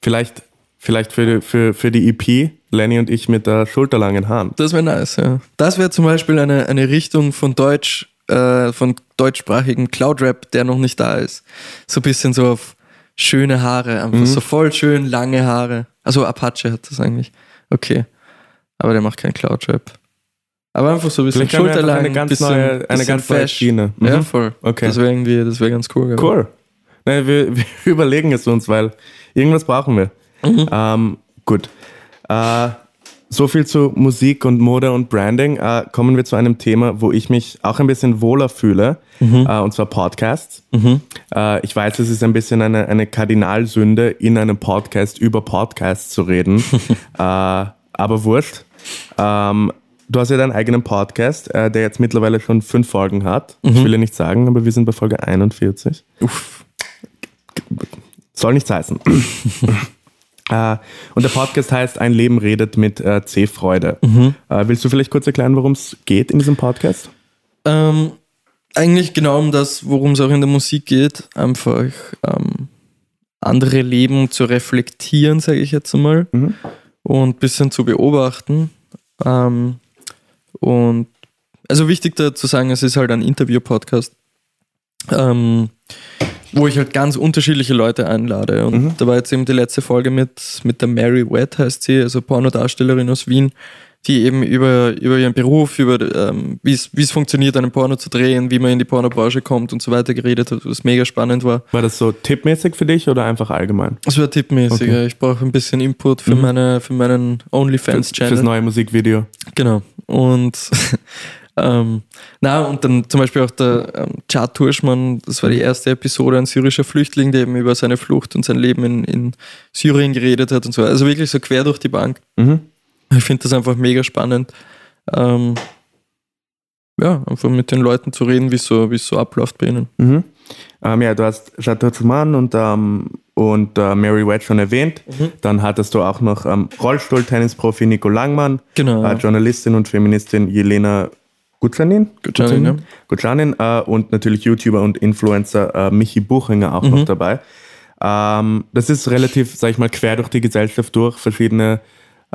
vielleicht, vielleicht für, die- für, für die EP, Lenny und ich mit der schulterlangen Haaren. Das wäre nice, ja. Das wäre zum Beispiel eine, eine Richtung von Deutsch, äh, von deutschsprachigen Cloud-Rap, der noch nicht da ist. So ein bisschen so auf schöne Haare, einfach so voll schön lange Haare. Also Apache hat das eigentlich. Okay. Aber der macht keinen Cloud-Rap. Aber einfach so ein bisschen Vielleicht schulterlang, eine ganz bisschen, neue, eine ganz neue. Schiene. Mhm. Ja, voll. Okay. Das wäre irgendwie, das wäre ganz cool. Cool. Ne, wir, wir überlegen es uns, weil irgendwas brauchen wir. Mhm. Ähm, gut. Äh, so viel zu Musik und Mode und Branding. Äh, kommen wir zu einem Thema, wo ich mich auch ein bisschen wohler fühle, Mhm. äh, und zwar Podcasts. Äh, ich weiß, es ist ein bisschen eine, eine Kardinalsünde, in einem Podcast über Podcasts zu reden, äh, aber wurscht. Ähm, du hast ja deinen eigenen Podcast, äh, der jetzt mittlerweile schon fünf Folgen hat. Mhm. Ich will ja nicht sagen, aber wir sind bei Folge 41. Uff. Soll nichts heißen. äh, und der Podcast heißt Ein Leben redet mit äh, C. Freude. Mhm. Äh, willst du vielleicht kurz erklären, worum es geht in diesem Podcast? Ähm, eigentlich genau um das, worum es auch in der Musik geht. Einfach ähm, andere Leben zu reflektieren, sage ich jetzt einmal. Mhm. Und ein bisschen zu beobachten. Ähm, und also wichtig dazu sagen, es ist halt ein Interview-Podcast, ähm, wo ich halt ganz unterschiedliche Leute einlade. Und Mhm. da war jetzt eben die letzte Folge mit, mit der Mary Wett, heißt sie, also Pornodarstellerin aus Wien, die eben über, über ihren Beruf, über ähm, wie es es funktioniert, einen Porno zu drehen, wie man in die Pornobranche kommt und so weiter geredet hat, was mega spannend war. War das so tippmäßig für dich oder einfach allgemein? Das war tippmäßig. Okay. ja. Ich brauche ein bisschen Input für, Mhm. meine, für meinen Fürs OnlyFans-Channel. neue Musikvideo. Genau. Und ähm, na, und dann zum Beispiel auch der ähm, Chad Turschmann, das war die erste Episode, ein syrischer Flüchtling, der eben über seine Flucht und sein Leben in, in Syrien geredet hat und so. Also wirklich so quer durch die Bank. Mhm. Ich finde das einfach mega spannend. Ähm, ja, einfach mit den Leuten zu reden, wie es so, es so abläuft bei ihnen. Mhm. Ähm, ja, du hast Chateau Zuman und, ähm, und äh, Mary White schon erwähnt. Mhm. Dann hattest du auch noch ähm, Rollstuhltennisprofi Nico Langmann, Genau. äh, Journalistin und Feministin Jelena Gutschanin. Gutschanin, ja. Gutschanin äh, und natürlich YouTuber und Influencer äh, Michi Buchinger auch Mhm. noch dabei. Ähm, das ist relativ, sag ich mal, quer durch die Gesellschaft durch, verschiedene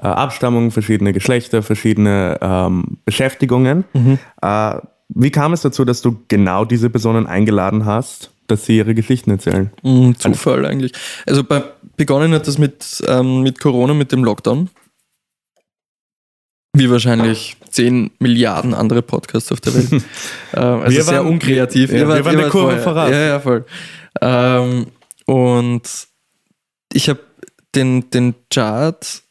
äh, Abstammungen, verschiedene Geschlechter, verschiedene ähm, Beschäftigungen. Mhm. Äh, wie kam es dazu, dass du genau diese Personen eingeladen hast, dass sie ihre Geschichten erzählen? Mm, Zufall eigentlich. Also bei, begonnen hat das mit, ähm, mit Corona, mit dem Lockdown. Wie wahrscheinlich 10 Milliarden andere Podcasts auf der Welt. ähm, also Wir sehr waren- unkreativ. ja, Ihr wir waren wart Kurve vorher. voraus. Ja, ja, voll. Ähm, und ich habe den, den Chart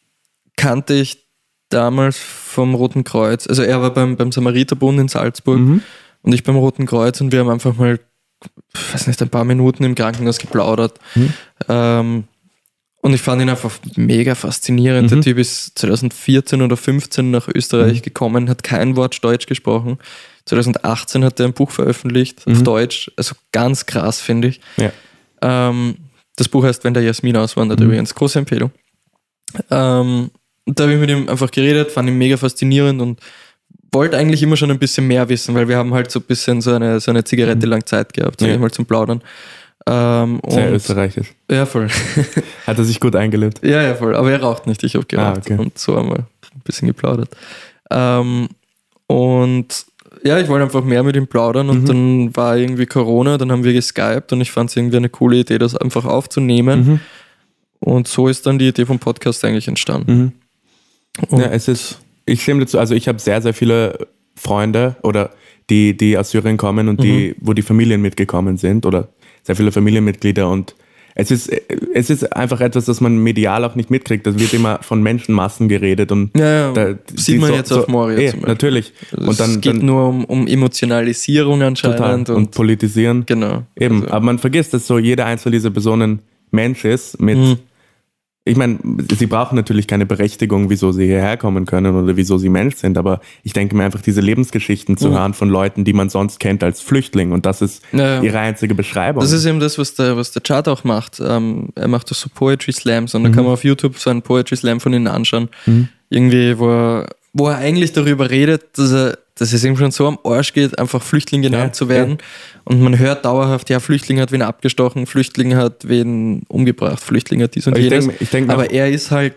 kannte ich damals vom Roten Kreuz. Also er war beim, beim Samariterbund in Salzburg Mhm. und ich beim Roten Kreuz und wir haben einfach mal, ich weiß nicht, ein paar Minuten im Krankenhaus geplaudert. Mhm. Ähm, und ich fand ihn einfach mega faszinierend. Mhm. Der Typ ist 2014 oder 15 nach Österreich gekommen, hat kein Wort Deutsch gesprochen. 2018 hat er ein Buch veröffentlicht auf Deutsch. Also ganz krass, finde ich. Ja. Ähm, das Buch heißt Wenn der Jasmin auswandert, übrigens. Große Empfehlung. Ähm, da habe ich mit ihm einfach geredet, fand ihn mega faszinierend und wollte eigentlich immer schon ein bisschen mehr wissen, weil wir haben halt so ein bisschen so eine, so eine Zigarette lang Zeit gehabt, sag Ja. ich mal, zum Plaudern. Ähm, Sehr österreichisch. ja, voll. Hat er sich gut eingelebt. ja, ja, voll. Aber er raucht nicht, ich habe geraucht. Ah, okay. Und so wir ein bisschen geplaudert. Ähm, und ja, ich wollte einfach mehr mit ihm plaudern und Mhm. dann war irgendwie Corona, dann haben wir geskypt und ich fand es irgendwie eine coole Idee, das einfach aufzunehmen. Mhm. Und so ist dann die Idee vom Podcast eigentlich entstanden. Mhm. Ja, es ist, ich stimme dazu, also ich habe sehr, sehr viele Freunde oder die, die aus Syrien kommen und die, wo die Familien mitgekommen sind oder sehr viele Familienmitglieder und es ist, es ist einfach etwas, das man medial auch nicht mitkriegt. Das wird immer von Menschenmassen geredet und Ja, ja. da, Sieht man jetzt auf Moria eh. Natürlich. Also und dann, es geht dann nur um, um Emotionalisierung anscheinend und, und, politisieren. genau. Eben, Also, aber man vergisst, dass so jede einzelne dieser Personen Mensch ist mit, Mhm. Ich meine, sie brauchen natürlich keine Berechtigung, wieso sie hierher kommen können oder wieso sie Mensch sind, aber ich denke mir einfach, diese Lebensgeschichten zu Mhm. hören von Leuten, die man sonst kennt als Flüchtling und das ist Ja, ja. ihre einzige Beschreibung. Das ist eben das, was der, was der Chart auch macht. Ähm, er macht das so Poetry Slams und Mhm. da kann man auf YouTube so einen Poetry Slam von ihm anschauen. Irgendwie, wo er, wo er eigentlich darüber redet, dass, er, dass es ihm schon so am Arsch geht, einfach Flüchtling genannt Ja, zu werden. Und man hört dauerhaft, ja, Flüchtling hat wen abgestochen, Flüchtling hat wen umgebracht, Flüchtling hat dies und Aber ich jenes. denk- ich denk Aber er ist halt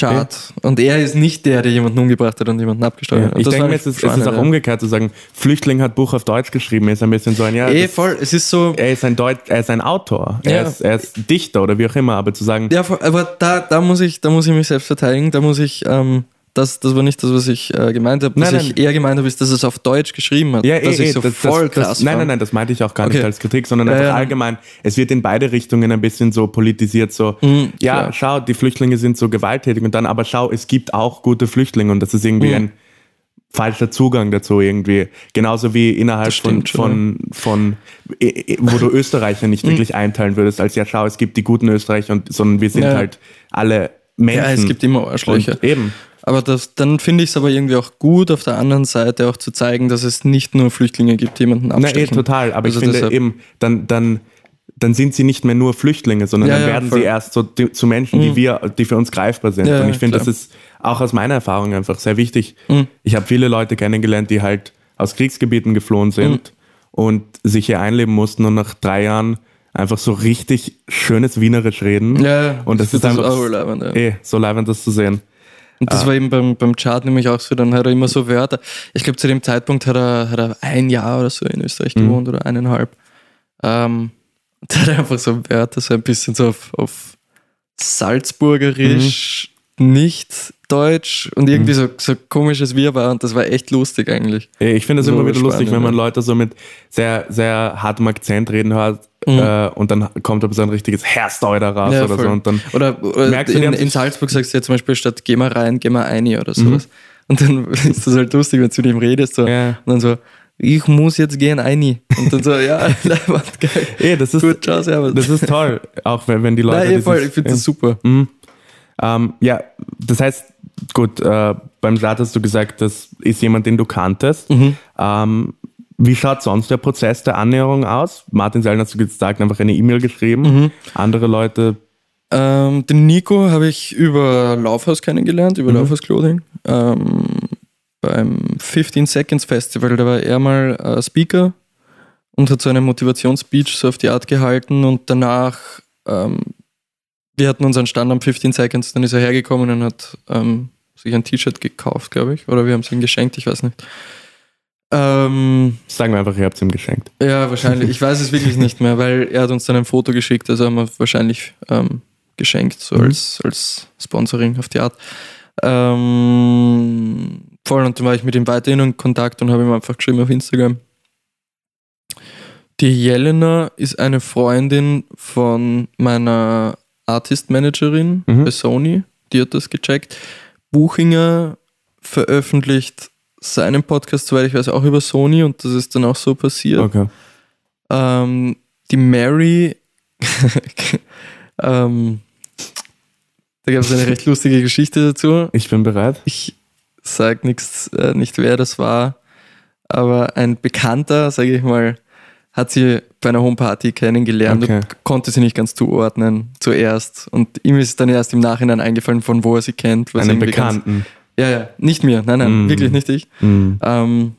Chart. Und er ist nicht der, der jemanden umgebracht hat und jemanden abgestochen ja. hat. Ich denke mir, es ist, es ist auch ja. umgekehrt zu sagen, Flüchtling hat Buch auf Deutsch geschrieben, ist ein bisschen so ein, ja, Eh, das, voll. Es ist so, er ist ein Deut er ist ein Autor, Ja. er, ist, er ist Dichter oder wie auch immer, aber zu sagen, Ja, voll, aber da, da, muss ich, da muss ich mich selbst verteidigen. Da muss ich, ähm, das, das war nicht das, was ich äh, gemeint habe. Was Nein, ich nein. eher gemeint habe, ist, dass es auf Deutsch geschrieben hat. Ja, dass eh, ich eh, so das, voll das, krass das, Nein, nein, nein, das meinte ich auch gar nicht Okay. als Kritik, sondern Ja, einfach ja. allgemein. Es wird in beide Richtungen ein bisschen so politisiert, so, Mhm, ja, klar. schau, die Flüchtlinge sind so gewalttätig und dann, aber schau, es gibt auch gute Flüchtlinge und das ist irgendwie Mhm. ein falscher Zugang dazu irgendwie. Genauso wie innerhalb von, stimmt von, von, eh, wo du Österreicher nicht wirklich einteilen würdest, als ja, schau, es gibt die guten Österreicher und, sondern wir sind Ja. halt alle Menschen. Ja, es gibt immer Arschlöcher. und eben. Aber das, dann finde ich es aber irgendwie auch gut, auf der anderen Seite auch zu zeigen, dass es nicht nur Flüchtlinge gibt, die jemanden Na, eh, abstechen. total. Aber Also ich finde deshalb- eben, dann, dann, dann sind sie nicht mehr nur Flüchtlinge, sondern Ja, dann ja, werden. Mhm. sie erst so die, zu Menschen, die wir, die für uns greifbar sind. Ja, und ja, ich finde, das ist auch aus meiner Erfahrung einfach sehr wichtig. Mhm. Ich habe viele Leute kennengelernt, die halt aus Kriegsgebieten geflohen sind Mhm. und sich hier einleben mussten und nach drei Jahren einfach so richtig schönes Wienerisch reden. Ja, ja. Und das Ich ist einfach auch relevant, ja. eh, so leibend, das zu sehen. Und Ah. das war eben beim, beim Chart nämlich auch so, dann hat er immer so Wörter. Ich glaube, zu dem Zeitpunkt hat er, hat er ein Jahr oder so in Österreich Mhm. gewohnt oder eineinhalb. Ähm, da hat er einfach so Wörter, so ein bisschen so auf, auf Salzburgerisch, Mhm. nicht Deutsch und irgendwie so, so komisches Wirrwarr und das war echt lustig eigentlich. Ich finde es So immer wieder lustig, spannend, wenn man. Leute so mit sehr, sehr hartem Akzent reden hört Mhm. äh, und dann kommt aber so ein richtiges Hersteuder raus Ja, oder voll. so und dann Oder, oder Merkst du, in, haben in Salzburg sagst du ja zum Beispiel statt geh mal rein, geh mal ein oder Mhm. sowas. Und dann ist das halt lustig, wenn du mit ihm redest. So. Ja. Und dann so, ich muss jetzt gehen, ein. Und dann so, ja, leibend, geil. Eh, das ist, Gut, ciao, servus. das ist toll, auch wenn, wenn die Leute. Nein, voll, ich finde ja. das super. Ähm, ja, das heißt, gut, äh, beim Start hast du gesagt, das ist jemand, den du kanntest. Mhm. Ähm, wie schaut sonst der Prozess der Annäherung aus? Martin Sellen hast du gesagt, einfach eine E-Mail geschrieben. Mhm. Andere Leute, Ähm, den Nico habe ich über Laufhaus kennengelernt, Mhm. über Laufhaus Clothing. Ähm, beim 15 Seconds Festival, da war er mal äh, Speaker und hat so eine Motivationsspeech so auf die Art gehalten und danach, ähm, wir hatten unseren Stand am 15 Seconds, dann ist er hergekommen und hat ähm, sich ein T-Shirt gekauft, glaube ich, oder wir haben es ihm geschenkt, ich weiß nicht. Ähm, sagen wir einfach, ihr habt es ihm geschenkt. ja, wahrscheinlich. Ich weiß es wirklich nicht mehr, weil er hat uns dann ein Foto geschickt, also haben wir wahrscheinlich ähm, geschenkt, so Mhm. als, als Sponsoring auf die Art. Ähm, voll, und dann war ich mit ihm weiterhin in Kontakt und habe ihm einfach geschrieben auf Instagram. Die Jelena ist eine Freundin von meiner Artist-Managerin Mhm. bei Sony, die hat das gecheckt. Buchinger veröffentlicht seinen Podcast, soweit ich weiß, auch über Sony und das ist dann auch so passiert. Okay. Ähm, die Mary, ähm, da gab es eine recht lustige Geschichte dazu. Ich bin bereit. Ich sag nichts, äh, nicht wer das war. aber ein Bekannter, sage ich mal, hat sie bei einer Homeparty kennengelernt Okay. und konnte sie nicht ganz zuordnen zuerst. Und ihm ist dann erst im Nachhinein eingefallen, von wo er sie kennt. was Einen irgendwie ganz- Bekannten. Ja, ja, nicht mir. Nein, nein, Mm. wirklich nicht ich. Mhm. Ähm,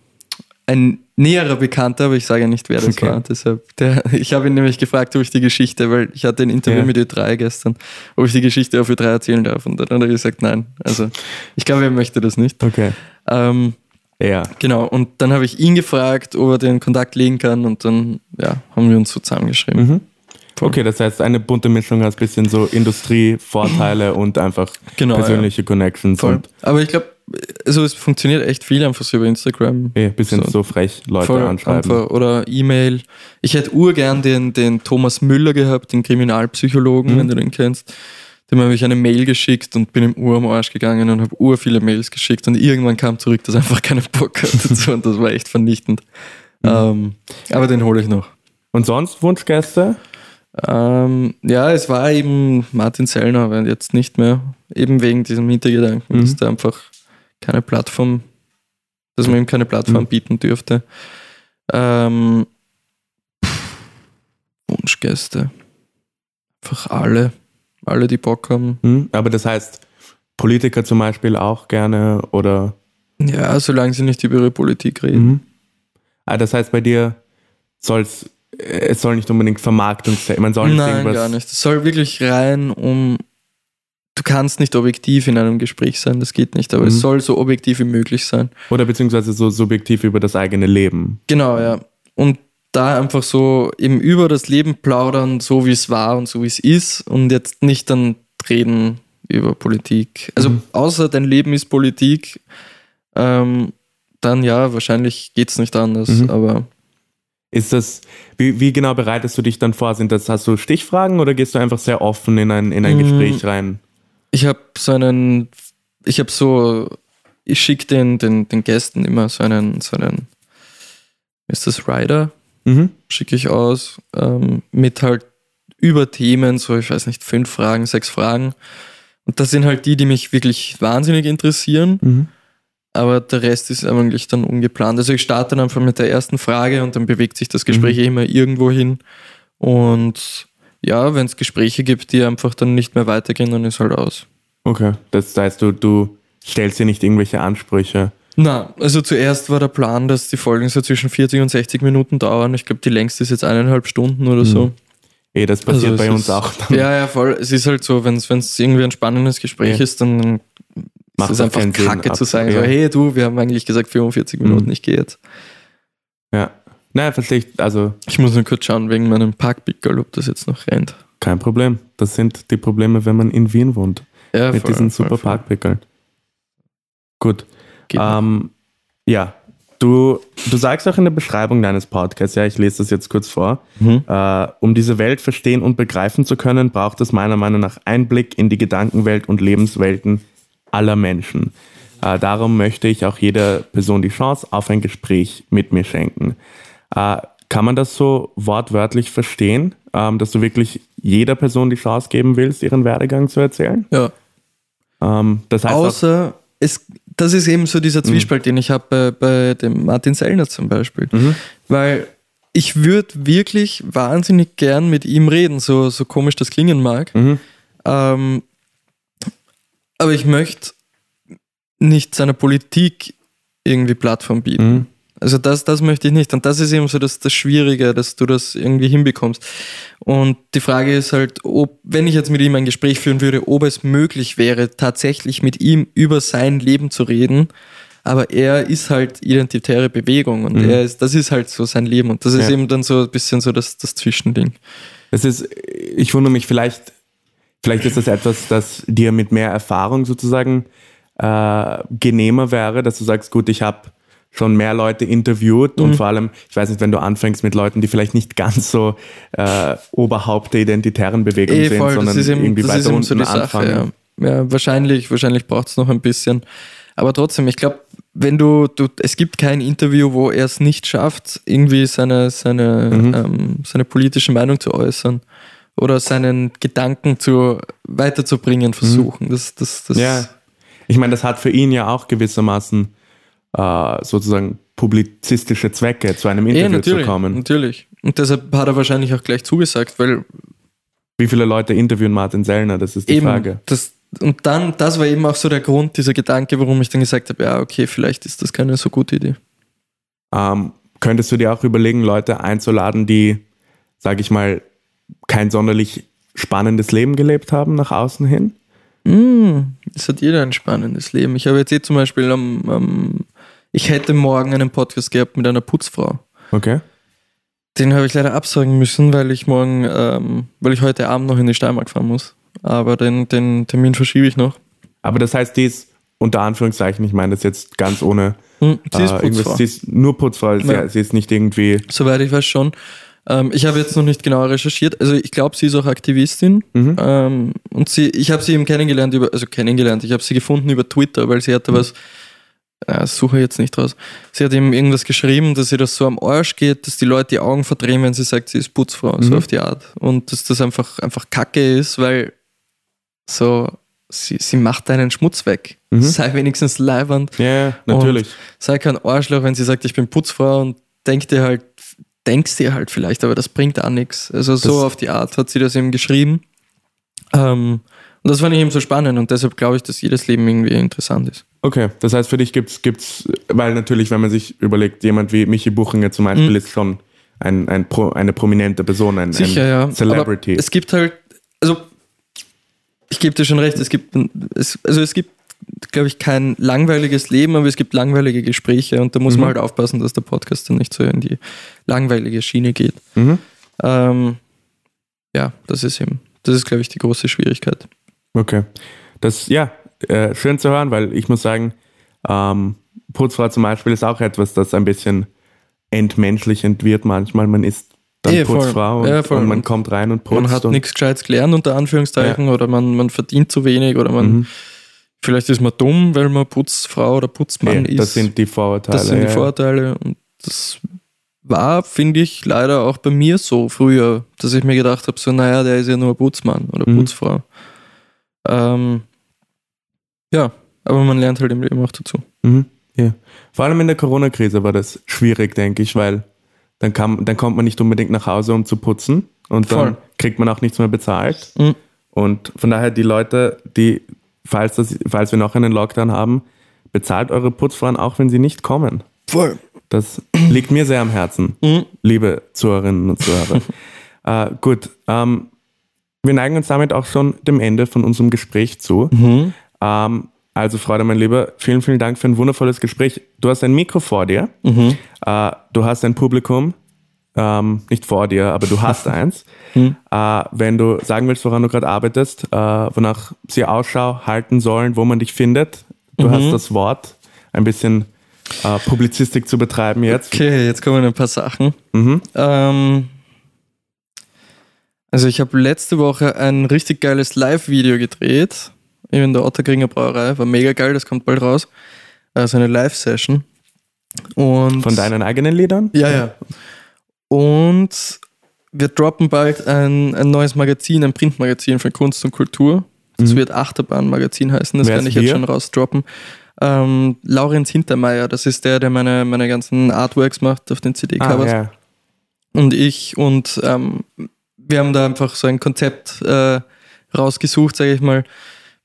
ein näherer Bekannter, aber ich sage nicht, wer das Okay. war. Deshalb, der, ich habe ihn nämlich gefragt, ob ich die Geschichte, weil ich hatte ein Interview Ja. mit Ö3 gestern, ob ich die Geschichte auf Ö3 erzählen darf. Und dann hat er gesagt, nein. Also ich glaube, er möchte das nicht. Okay. Ähm, Ja. genau, und dann habe ich ihn gefragt, ob er den Kontakt legen kann und dann ja, haben wir uns so zusammengeschrieben. Mhm. Okay, das heißt eine bunte Mischung aus bisschen so Industrievorteile und einfach Genau, persönliche Connections Voll. und Aber ich glaube, also es funktioniert echt viel einfach so über Instagram. eh, bisschen So. so, frech Leute Voll anschreiben. einfach. Oder E-Mail. Ich hätte urgern den, den Thomas Müller gehabt, den Kriminalpsychologen, Mhm. wenn du den kennst. Dem habe ich eine Mail geschickt und bin im Ur am Arsch gegangen und habe ur viele Mails geschickt und irgendwann kam zurück, dass einfach keinen Bock hat dazu und das war echt vernichtend. Mhm. Ähm, aber den hole ich noch. Und sonst Wunschgäste? Ähm, ja, es war eben Martin Sellner, aber jetzt nicht mehr. Eben wegen diesem Hintergedanken, Mhm. dass der einfach keine Plattform, dass man ihm keine Plattform Mhm. bieten dürfte. Ähm, pff, Wunschgäste. Einfach alle. Alle, die Bock haben. Hm? Aber das heißt Politiker zum Beispiel auch gerne oder Ja, solange sie nicht über ihre Politik reden. Mhm. Ah, das heißt bei dir soll's es soll nicht unbedingt Vermarktung sein. Man soll nicht Nein, gar nicht. Es soll wirklich rein um. Du kannst nicht objektiv in einem Gespräch sein, das geht nicht, aber Mhm. es soll so objektiv wie möglich sein. Oder beziehungsweise so subjektiv über das eigene Leben. Genau, ja. Und da einfach so eben über das Leben plaudern, so wie es war und so wie es ist und jetzt nicht dann reden über Politik. Also Mhm. außer dein Leben ist Politik, ähm, dann ja, wahrscheinlich geht es nicht anders, Mhm. aber Ist das, wie, wie genau bereitest du dich dann vor? Sind das, hast du Stichfragen oder gehst du einfach sehr offen in ein, in ein Mm. Gespräch rein? ich habe so einen, ich habe so, ich schicke den, den, den Gästen immer so einen, so einen, ist das Rider? Mhm. schicke ich aus, ähm, mit halt über Themen, so ich weiß nicht, fünf Fragen, sechs Fragen. Und das sind halt die, die mich wirklich wahnsinnig interessieren, Mhm. Aber der Rest ist eigentlich dann ungeplant. Also ich starte dann einfach mit der ersten Frage und dann bewegt sich das Gespräch eh immer irgendwo hin. Und ja, wenn es Gespräche gibt, die einfach dann nicht mehr weitergehen, dann ist halt aus. Okay. Das heißt, du, du stellst dir nicht irgendwelche Ansprüche. Na, also zuerst war der Plan, dass die Folgen so zwischen 40 und 60 Minuten dauern. Ich glaube, die längste ist jetzt eineinhalb Stunden oder so. Eh, das passiert Also bei uns ist- auch. Dann Ja, ja, voll. Es ist halt so, wenn es irgendwie ein spannendes Gespräch Ja. ist, dann Macht ist es doch einfach Sinn, kacke zu sagen, ja. so, hey du, wir haben eigentlich gesagt 45 Minuten, Mhm. ich gehe jetzt. Ja. Naja, verstehe ich. Also Ich muss nur kurz schauen wegen meinem Parkpickel, ob das jetzt noch rennt. kein Problem. Das sind die Probleme, wenn man in Wien wohnt. Ja, mit voll, diesen voll, super. Parkpickeln. Gut. Ähm, ja, du, du sagst auch in der Beschreibung deines Podcasts, ja, ich lese das jetzt kurz vor, Mhm. äh, um diese Welt verstehen und begreifen zu können, braucht es meiner Meinung nach Einblick in die Gedankenwelt und Lebenswelten aller Menschen. Äh, darum möchte ich auch jeder Person die Chance auf ein Gespräch mit mir schenken. Äh, kann man das so wortwörtlich verstehen, ähm, dass du wirklich jeder Person die Chance geben willst, ihren Werdegang zu erzählen? Ja. Ähm, das heißt Außer, es, das ist eben so dieser Zwiespalt, den ich habe bei, bei dem Martin Sellner zum Beispiel. Mhm. Weil ich würde wirklich wahnsinnig gern mit ihm reden, so, so komisch das klingen mag. Mhm. Ähm, aber ich möchte nicht seiner Politik irgendwie Plattform bieten. Mhm. Also das, das möchte ich nicht. Und das ist eben so das, das Schwierige, dass du das irgendwie hinbekommst. Und die Frage ist halt, ob, wenn ich jetzt mit ihm ein Gespräch führen würde, ob es möglich wäre, tatsächlich mit ihm über sein Leben zu reden. Aber er ist halt identitäre Bewegung und Mhm. er ist, das ist halt so sein Leben. Und das ist Ja. eben dann so ein bisschen so das, das Zwischending. Es ist, ich wundere mich, vielleicht, vielleicht ist das etwas, das dir mit mehr Erfahrung sozusagen äh, genehmer wäre, dass du sagst, gut, ich habe schon mehr Leute interviewt Mhm. und vor allem, ich weiß nicht, wenn du anfängst mit Leuten, die vielleicht nicht ganz so äh, Oberhaupt der identitären Bewegung Eh, sind, voll, sondern das ist eben, irgendwie weiter so unten die Sache. anfangen. Ja. ja, wahrscheinlich, wahrscheinlich braucht es noch ein bisschen. Aber trotzdem, ich glaube, wenn du, du, es gibt kein Interview, wo er es nicht schafft, irgendwie seine, seine, Mhm. ähm, seine politische Meinung zu äußern oder seinen Gedanken zu, weiterzubringen versuchen. Das, das, das, Mhm. Ja, ich meine, das hat für ihn ja auch gewissermaßen äh, sozusagen publizistische Zwecke zu einem Interview natürlich, zu kommen. Natürlich. Und deshalb hat er wahrscheinlich auch gleich zugesagt, weil Wie viele Leute interviewen Martin Sellner? Das ist die eben Frage. das und dann, das war eben auch so der Grund, dieser Gedanke, warum ich dann gesagt habe, ja, okay, vielleicht ist das keine so gute Idee. Ähm, könntest du dir auch überlegen, Leute einzuladen, die, sage ich mal, kein sonderlich spannendes Leben gelebt haben nach außen hin? Mm, es hat jeder ein spannendes Leben. Ich habe jetzt eh zum Beispiel am, am ich hätte morgen einen Podcast gehabt mit einer Putzfrau. Okay. Den habe ich leider absagen müssen, weil ich morgen, ähm, weil ich heute Abend noch in die Steiermark fahren muss. Aber den, den Termin verschiebe ich noch. Aber das heißt, die ist unter Anführungszeichen, ich meine das jetzt ganz ohne. Hm, sie ist äh, Putzfrau. Sie ist nur Putzfrau. Sie, Ja. sie ist nicht irgendwie. Soweit ich weiß schon. Ähm, ich habe jetzt noch nicht genau recherchiert. Also ich glaube, sie ist auch Aktivistin. Mhm. Ähm, und sie, ich habe sie eben kennengelernt über, also kennengelernt, ich habe sie gefunden über Twitter, weil sie hatte was, äh, suche jetzt nicht raus. Sie hat eben irgendwas geschrieben, dass ihr das so am Arsch geht, dass die Leute die Augen verdrehen, wenn sie sagt, sie ist Putzfrau, so Mhm. auf die Art. Und dass das einfach, einfach Kacke ist, weil so, sie, sie macht deinen Schmutz weg. Mhm. Sei wenigstens leibernd. Ja, ja, natürlich. Sei kein Arschloch, wenn sie sagt, ich bin Putzfrau und denk dir halt, denkst dir halt vielleicht, aber das bringt auch nichts. Also so Das- auf die Art hat sie das eben geschrieben. Ähm, und das fand ich eben so spannend und deshalb glaube ich, dass jedes Leben irgendwie interessant ist. Okay, das heißt für dich gibt's gibt's, weil natürlich, wenn man sich überlegt, jemand wie Michi Buchinger zum Beispiel Mhm. ist schon ein, ein Pro, eine prominente Person, ein, Sicher, ein ja. Celebrity. Aber es gibt halt, also ich gebe dir schon recht, es gibt, es, also es gibt, glaube ich, kein langweiliges Leben, aber es gibt langweilige Gespräche und da muss Mhm. man halt aufpassen, dass der Podcast dann nicht so in die langweilige Schiene geht. mhm. Ähm, ja, das ist eben, das ist, glaube ich, die große Schwierigkeit. Okay. Das, ja, äh, schön zu hören, weil ich muss sagen, ähm, Putzfrau zum Beispiel ist auch etwas, das ein bisschen entmenschlichend wird manchmal. Man ist dann Eh, voll. Putzfrau und, Ja, und man kommt rein und putzt. man hat nichts Gescheites gelernt, unter Anführungszeichen, oder man, man verdient zu wenig, oder man, Mhm. Vielleicht ist man dumm, weil man Putzfrau oder Putzmann Eh, ist. das sind die Vorurteile. Das sind die ja. Vorteile und das war, finde ich, leider auch bei mir so früher, dass ich mir gedacht habe, so, naja, der ist ja nur Putzmann oder Mhm. Putzfrau. Ähm, ja, aber man lernt halt im Leben auch dazu. Mhm. Ja. Vor allem in der Corona-Krise war das schwierig, denke ich, weil dann, kam, dann kommt man nicht unbedingt nach Hause, um zu putzen und dann Voll. kriegt man auch nichts mehr bezahlt. Mhm. Und von daher die Leute, die, falls, das, falls wir noch einen Lockdown haben, bezahlt eure Putzfrauen auch, wenn sie nicht kommen. Voll. Das liegt mir sehr am Herzen, Mhm. liebe Zuhörerinnen und Zuhörer. äh, gut, ähm, wir neigen uns damit auch schon dem Ende von unserem Gespräch zu. Mhm. Ähm, also, Freude, mein Lieber, vielen, vielen Dank für ein wundervolles Gespräch. Du hast ein Mikro vor dir, Mhm. äh, du hast ein Publikum, ähm, nicht vor dir, aber du hast eins. Mhm. Äh, wenn du sagen willst, woran du gerade arbeitest, äh, wonach sie Ausschau halten sollen, wo man dich findet, du Mhm. hast das Wort, ein bisschen äh, Publizistik zu betreiben jetzt. Okay, jetzt kommen ein paar Sachen. Mhm. Ähm, also ich habe letzte Woche ein richtig geiles Live-Video gedreht in der Otterkringer Brauerei. War mega geil, das kommt bald raus. Also eine Live-Session. Und Von deinen eigenen Liedern? Ja, ja. Und wir droppen bald ein, ein neues Magazin, ein Printmagazin für Kunst und Kultur. Das Mhm. wird Achterbahn-Magazin heißen, das Wer kann ich jetzt wir? schon rausdroppen. Ähm, Laurenz Hintermeier, das ist der, der meine, meine ganzen Artworks macht auf den Ah, CD-Covers. ja. Und ich und ähm, wir haben da einfach so ein Konzept äh, rausgesucht, sage ich mal.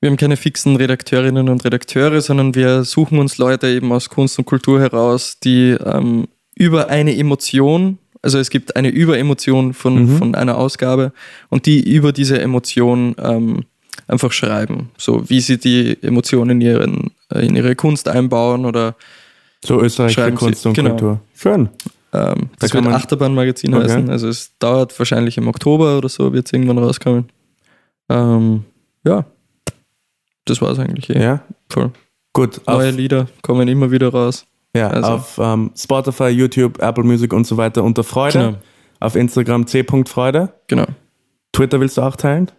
Wir haben keine fixen Redakteurinnen und Redakteure, sondern wir suchen uns Leute eben aus Kunst und Kultur heraus, die ähm, über eine Emotion, also es gibt eine Überemotion von, Mhm. von einer Ausgabe und die über diese Emotion ähm, einfach schreiben. So wie sie die Emotion in, ihren, äh, in ihre Kunst einbauen oder So österreichische Sie- Kunst und genau. Kultur. Schön. ähm, das kann wird Achterbahn-Magazin Okay. heißen. Also es dauert wahrscheinlich im Oktober oder so, wird es irgendwann rauskommen. Ähm, ja, das war es eigentlich. Eh. Ja, Voll. gut. Neue Lieder kommen immer wieder raus. Ja, also- auf ähm, Spotify, YouTube, Apple Music und so weiter unter Freude. Genau. Auf Instagram c.freude. Genau. Twitter willst du auch teilen?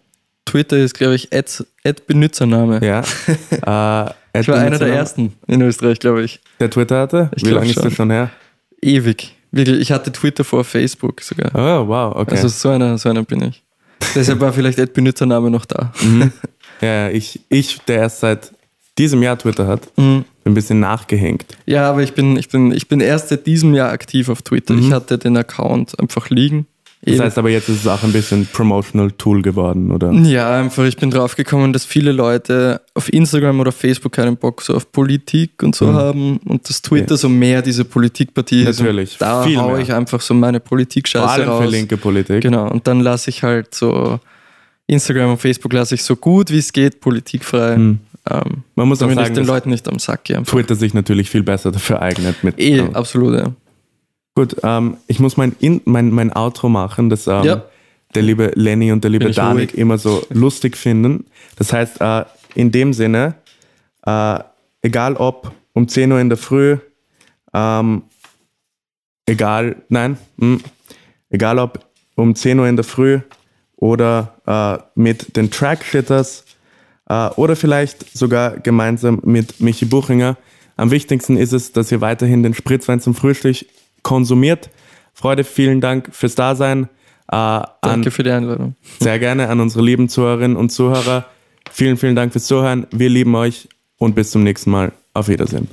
Twitter ist, glaube ich, Ad, Ad Benutzername. Ja. äh, Ich war einer der ersten in Österreich, glaube ich. Der Twitter hatte? Ich Wie lange ist das schon her? Ewig. Wirklich. Ich hatte Twitter vor Facebook sogar. Oh, wow, okay. Also so einer, so einer bin ich. Deshalb war vielleicht Ad Benutzername noch da. mhm. Ja, ja, ich, ich, der erst seit diesem Jahr Twitter hat, Mhm. Ein bisschen nachgehängt. Ja, aber ich bin, ich bin, ich bin erst seit diesem Jahr aktiv auf Twitter. Mhm. Ich hatte den Account einfach liegen. Das Ewig. heißt aber, jetzt ist es auch ein bisschen Promotional Tool geworden, oder? Ja, einfach, ich bin draufgekommen, dass viele Leute auf Instagram oder Facebook keinen Bock so auf Politik und so haben und dass Twitter so mehr diese Politikpartie ist. Mhm. Natürlich, Und da viel hau mehr. ich einfach so meine Vor Politik-Scheiße allem raus. für linke Politik. Genau, und dann lasse ich halt so Instagram und Facebook lasse ich so gut wie es geht politikfrei. Ähm, Man muss auch damit ich sagen, den Leuten nicht am Sack gehe. einfach. Twitter sich natürlich viel besser dafür eignet. Mit, Eh, ähm, absolut, ja. Gut, ähm, ich muss mein, In mein, mein Outro machen, das ähm, Ja. der liebe Lenny und der liebe Danik ruhig. immer so lustig finden. Das heißt, äh, in dem Sinne, äh, egal ob um 10 Uhr in der Früh, ähm, egal, nein, mh, egal ob um 10 Uhr in der Früh oder äh, mit den Trackshitters oder vielleicht sogar gemeinsam mit Michi Buchinger. Am wichtigsten ist es, dass ihr weiterhin den Spritzwein zum Frühstück konsumiert. Freude, vielen Dank fürs Dasein. Äh, an, Danke für die Einladung. sehr gerne an unsere lieben Zuhörerinnen und Zuhörer. Vielen, vielen Dank fürs Zuhören. Wir lieben euch und bis zum nächsten Mal. Auf Wiedersehen.